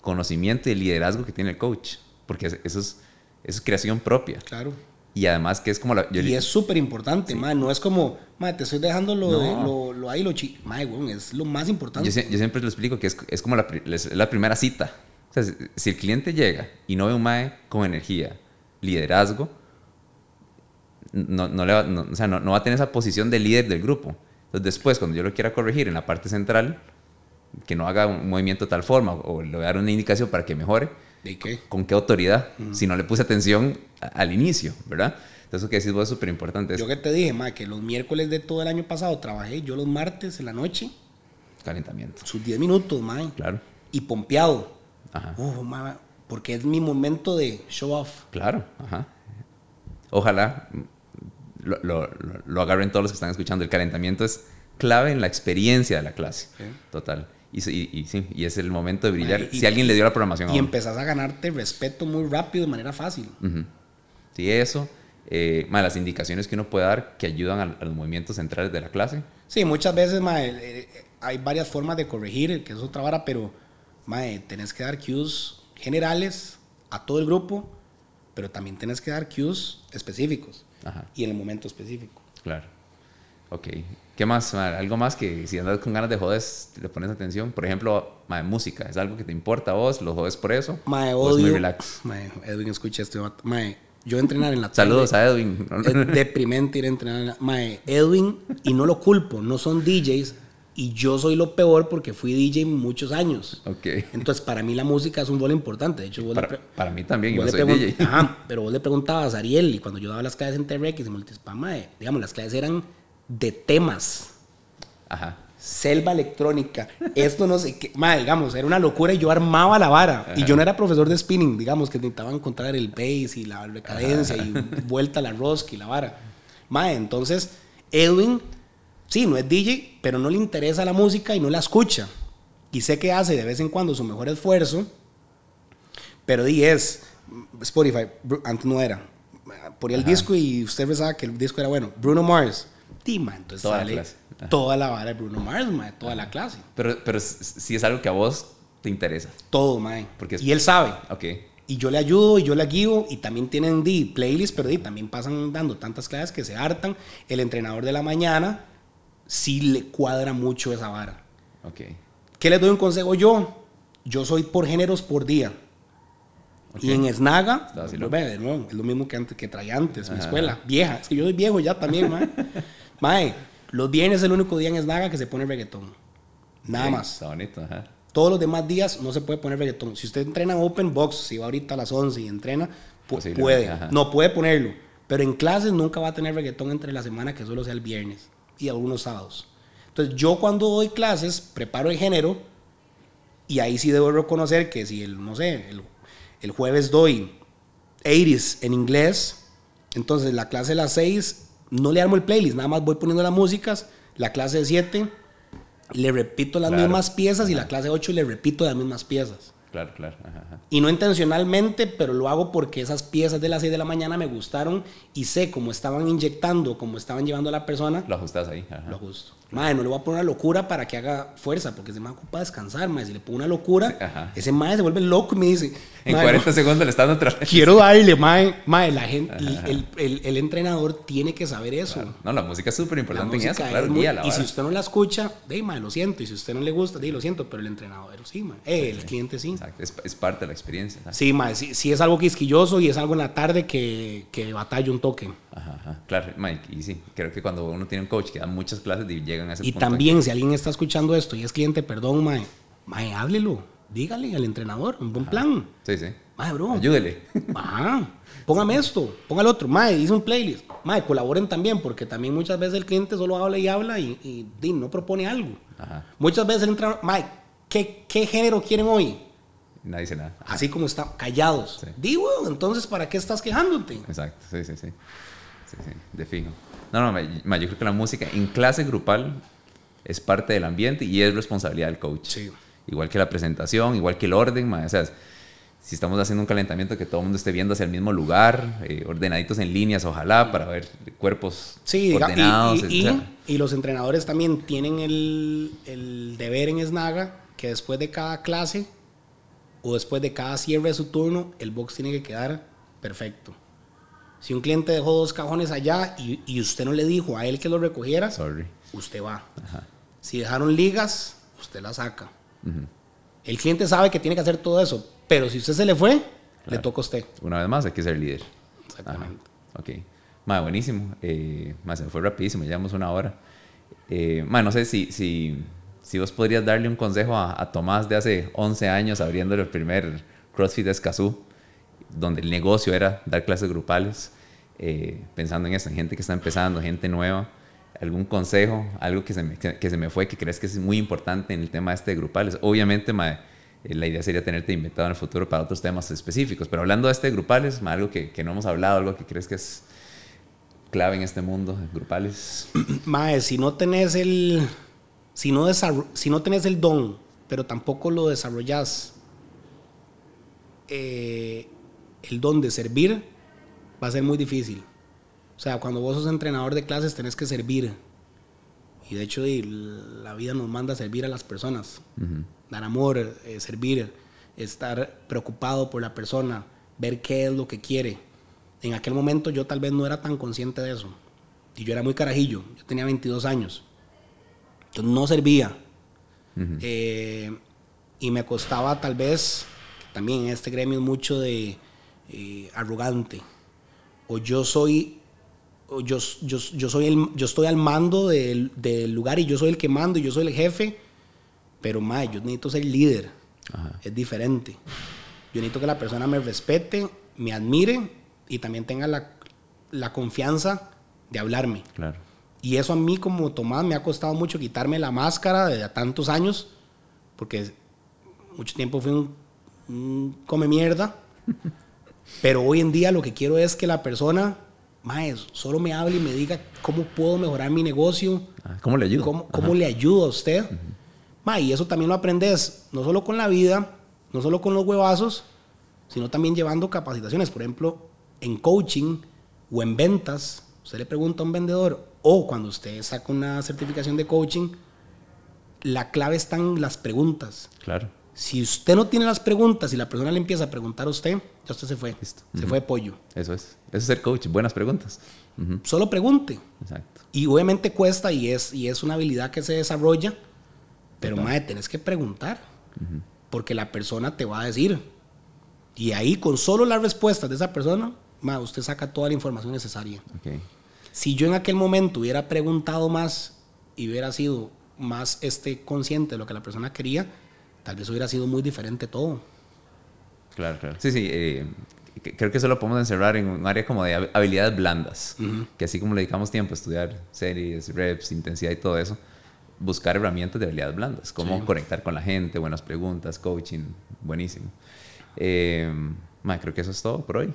conocimiento y liderazgo que tiene el coach. Porque eso es es creación propia. Claro. Y además que es como la... y es súper importante, no es como, man, te estoy dejando lo, lo, lo, ahí, lo chi... es lo más importante. Yo, siempre lo explico que es, es como la, la, primera cita. O sea, si el cliente llega y no ve un MAE con energía, liderazgo, no, no, le va, o sea, no, va a tener esa posición de líder del grupo. Entonces después, cuando yo lo quiera corregir en la parte central, que no haga un movimiento de tal forma o le voy a dar una indicación para que mejore, ¿De qué? ¿Con qué autoridad? Si no le puse atención al inicio, ¿verdad? Entonces, eso que decís vos es súper importante. Yo que te dije, ma, que los miércoles de todo el año pasado trabajé yo los martes en la noche. Calentamiento. Sus 10 minutos, ma. Claro. Y pompeado. Ajá. Uf, ma, porque es mi momento de show off. Claro, ajá. Ojalá lo, lo, lo, agarren todos los que están escuchando. El calentamiento es clave en la experiencia de la clase. Total. Y, y, sí, y es el momento de brillar. si alguien le dio la programación. Y empezás a ganarte respeto muy rápido de manera fácil. Sí, eso. eh, las indicaciones que uno puede dar que ayudan a, los movimientos centrales de la clase. Sí, muchas veces eh, hay varias formas de corregir, que es otra vara, pero mae, tenés que dar cues generales a todo el grupo, pero también tenés que dar cues específicos y en el momento específico. Claro. Ok. ¿Qué más? Algo más que si andas con ganas de jodes, le pones atención. Por ejemplo, mae, música. ¿Es algo que te importa a vos? ¿Lo jodes por eso? Mae, odio. es muy relax? Mae, Edwin, escucha esto. Mae, yo entrenar en la tarde. Saludos a Edwin. Es deprimente ir a entrenar en la... Mae, Edwin, y no lo culpo, no son DJs, y yo soy lo peor porque fui DJ muchos años. Ok. Entonces, para mí la música es un bolo importante. De hecho, para, mí también, yo soy DJ. Ajá, pero vos le preguntabas a Ariel, y cuando yo daba las clases en TRX y Multispama, digamos, las clases eran de temas. Ajá selva electrónica, esto no sé qué, madre, digamos, era una locura y yo armaba la vara. Y yo no era profesor de spinning, digamos, que intentaba encontrar el bass y la recadencia y vuelta a la rosca y la vara. Madre, entonces, Edwin, sí, no es DJ, pero no le interesa la música y no la escucha. Y sé que hace de vez en cuando su mejor esfuerzo, pero di es Spotify, antes no era. Ponía el disco y usted pensaba que el disco era bueno. Bruno Mars, Tima, entonces sale toda la vara de Bruno Mars, mae, toda la clase. Pero, pero si es algo que a vos te interesa. Todo, mae. Porque Y él sabe. Ok. Y yo le ayudo y yo le guío y también tienen di, playlists, pero di, también pasan dando tantas clases que se hartan. El entrenador de la mañana sí le cuadra mucho esa vara. Ok. ¿Qué les doy un consejo yo? Yo soy por géneros por día. Y en Snaga, pues, es lo mismo que, antes, que traía antes, mi escuela, vieja. Es que yo soy viejo ya también, mae. mae, los viernes es el único día en Snaga que se pone reggaetón. Nada más. Está bonito, ajá. Todos los demás días no se puede poner reggaetón. Si usted entrena en Open Box, si va ahorita a las 11 y entrena, puede. No puede ponerlo. Pero en clases nunca va a tener reggaetón entre la semana, que solo sea el viernes y algunos sábados. Entonces, yo cuando doy clases, preparo el género y ahí sí debo reconocer que si el, no sé, el, el jueves doy 80s en inglés, entonces la clase de las 6 no le armo el playlist, nada más voy poniendo las músicas, la clase de 7 le repito las mismas piezas y la clase 8 le repito las mismas piezas. Claro, claro. Y no intencionalmente, pero lo hago porque esas piezas de las 6 de la mañana me gustaron y sé cómo estaban inyectando, cómo estaban llevando a la persona. Lo ajustas ahí. Lo ajusto. Madre, no le voy a poner una locura para que haga fuerza, porque ese man ocupa descansar, madre. Si le pongo una locura, ese madre se vuelve loco y me dice... En 40 segundos le está dando otra Quiero darle, madre. Madre, la gente, el, el, el, entrenador tiene que saber eso. No, la música es súper importante en eso, claro. y si usted no la escucha, de, madre, lo siento. Y si usted no le gusta, de, lo siento. Pero el entrenador, sí, madre. Eh, el cliente sí. Exacto, es, es, parte de la experiencia. Sí, madre, si, es algo quisquilloso y es algo en la tarde que, que batalla un toque. Ajá, ajá. Claro, Mike, y sí, creo que cuando uno tiene un coach que da muchas clases y llegan a ese y también si alguien está escuchando esto y es cliente, perdón, mae, mae, háblelo. Dígale al entrenador, un buen plan. Sí, sí. Mae, bro. Ayúdele. Ajá. Póngame esto, ponga el otro. Mae, hice un playlist. Mae, colaboren también, porque también muchas veces el cliente solo habla y habla y, y, no propone algo. Ajá. Muchas veces el entrenador, mae, ¿qué, ¿qué género quieren hoy? Nadie dice nada. Así como están callados. Digo, entonces, ¿para qué estás quejándote? Exacto, sí, sí, sí. Sí, sí, de fijo. No, no, yo creo que la música en clase grupal es parte del ambiente y es responsabilidad del coach. Igual que la presentación, igual que el orden, o sea, si estamos haciendo un calentamiento que todo el mundo esté viendo hacia el mismo lugar, eh, ordenaditos en líneas, ojalá, para ver cuerpos sí, ordenados. Y, y, los entrenadores también tienen el, el, deber en Snaga que después de cada clase o después de cada cierre de su turno, el box tiene que quedar perfecto. Si un cliente dejó dos cajones allá y, y usted no le dijo a él que lo recogiera, Sorry usted va. Si dejaron ligas, usted la saca. El cliente sabe que tiene que hacer todo eso, pero si usted se le fue, le toca a usted. Una vez más, hay que ser líder. Exactamente. Ok. Ma, buenísimo. Eh, se me fue rapidísimo, llevamos una hora. Eh, no sé si, si, si, vos podrías darle un consejo a, Tomás de hace 11 años abriendo el primer CrossFit Escazú, donde el negocio era dar clases grupales, eh, pensando en eso, en gente que está empezando, gente nueva algún consejo, algo que se, me, que, se me fue, que crees que es muy importante en el tema este de grupales. Obviamente, eh, la idea sería tenerte inventado en el futuro para otros temas específicos, pero hablando de este de grupales, algo que, que, no hemos hablado, algo que crees que es clave en este mundo, grupales. Mae, si no tenés el, si no, si no tenés el don, pero tampoco lo desarrollas, eh, el don de servir, va a ser muy difícil. O sea, cuando vos sos entrenador de clases tenés que servir. Y de hecho la vida nos manda a servir a las personas. Dar amor, eh, servir, estar preocupado por la persona, ver qué es lo que quiere. En aquel momento yo tal vez no era tan consciente de eso. Y yo era muy carajillo. Yo tenía 22 años. Yo no servía. Eh, y me costaba tal vez, también en este gremio mucho de eh, arrogante. O yo soy yo, yo, yo, soy el, yo estoy al mando del, del, lugar y yo soy el que mando y yo soy el jefe, pero más, yo necesito ser líder. Es diferente. Yo necesito que la persona me respete, me admire y también tenga la, la confianza de hablarme. Claro. Y eso a mí como Tomás me ha costado mucho quitarme la máscara de tantos años, porque mucho tiempo fui un, un come mierda, pero hoy en día lo que quiero es que la persona Maes, solo me hable y me diga cómo puedo mejorar mi negocio. Ah, ¿Cómo le ayudo? ¿Cómo, le ayudo a usted? y eso también lo aprendes, no solo con la vida, no solo con los huevazos, sino también llevando capacitaciones. Por ejemplo, en coaching o en ventas, usted le pregunta a un vendedor, o cuando usted saca una certificación de coaching, la clave está en las preguntas. Claro. Si usted no tiene las preguntas y la persona le empieza a preguntar a usted, ya usted se fue. Se fue de pollo. Eso es. Eso es ser coach. Buenas preguntas. Solo pregunte. Exacto. Y obviamente cuesta y es, y es una habilidad que se desarrolla. Pero, madre, tenés que preguntar. Porque la persona te va a decir. Y ahí, con solo las respuestas de esa persona, madre, usted saca toda la información necesaria. Si yo en aquel momento hubiera preguntado más y hubiera sido más este, consciente de lo que la persona quería, tal vez hubiera sido muy diferente todo. Claro, claro. Sí, sí. Eh, creo que eso lo podemos encerrar en un área como de habilidades blandas, que así como le dedicamos tiempo a estudiar series, reps, intensidad y todo eso, buscar herramientas de habilidades blandas, como conectar con la gente, buenas preguntas, coaching, buenísimo. Eh, creo que eso es todo por hoy.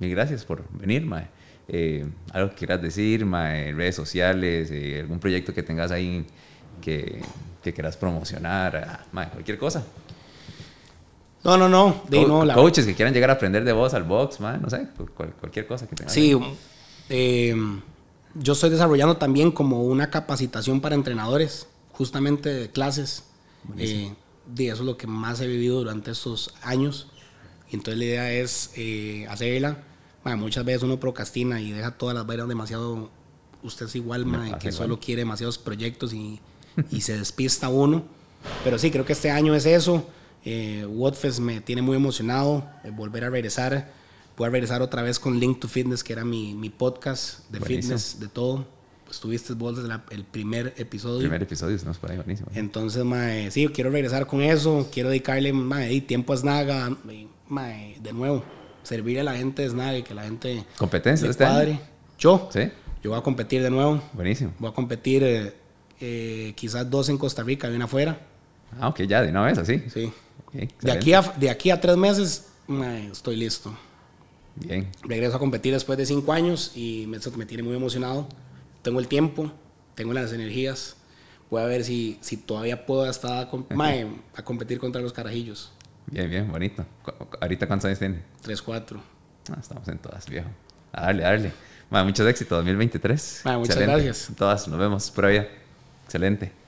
Mil gracias por venir, mae. Eh, algo que quieras decir, mae, redes sociales, eh, algún proyecto que tengas ahí que, que quieras promocionar, mae, cualquier cosa. No, no, no. De, no coaches que quieran llegar a aprender de vos al box, man, no sé, cualquier cosa que tengan. Sí, eh, yo estoy desarrollando también como una capacitación para entrenadores, justamente de clases. Eh, de eso es lo que más he vivido durante estos años. Y entonces la idea es eh, hacerla. muchas veces uno procrastina y deja todas las vainas demasiado. Usted es igual, man, que solo quiere demasiados proyectos y, y se despista uno. Pero sí, creo que este año es eso. Eh, me tiene muy emocionado eh, volver a regresar. Voy a regresar otra vez con Link to Fitness, que era mi, mi podcast de fitness, de todo. Pues tuviste vos desde el primer episodio. Primer episodio, estamos por ahí, buenísimo. Entonces, mae, sí, quiero regresar con eso. Quiero dedicarle mae, tiempo a Snaga. Mae, de nuevo, servir a la gente de Snaga y que la gente. ¿Competencia este año? Yo. Sí. Yo voy a competir de nuevo. Buenísimo. Voy a competir eh, eh, quizás dos en Costa Rica y una afuera. Ah, ok, ya, de una vez así. Sí de, aquí a, de aquí a tres meses estoy listo. Bien. Regreso a competir después de cinco años y me, me tiene muy emocionado. Tengo el tiempo, tengo las energías. Voy a ver si, si todavía puedo estar a, competir contra los carajillos. Bien, bien, bonito. ¿Ahorita cuántos años tiene? Tres, cuatro. Ah, estamos en todas, viejo. A darle, a darle. muchos éxitos, 2023. muchas gracias. todas, nos vemos por allá. Excelente.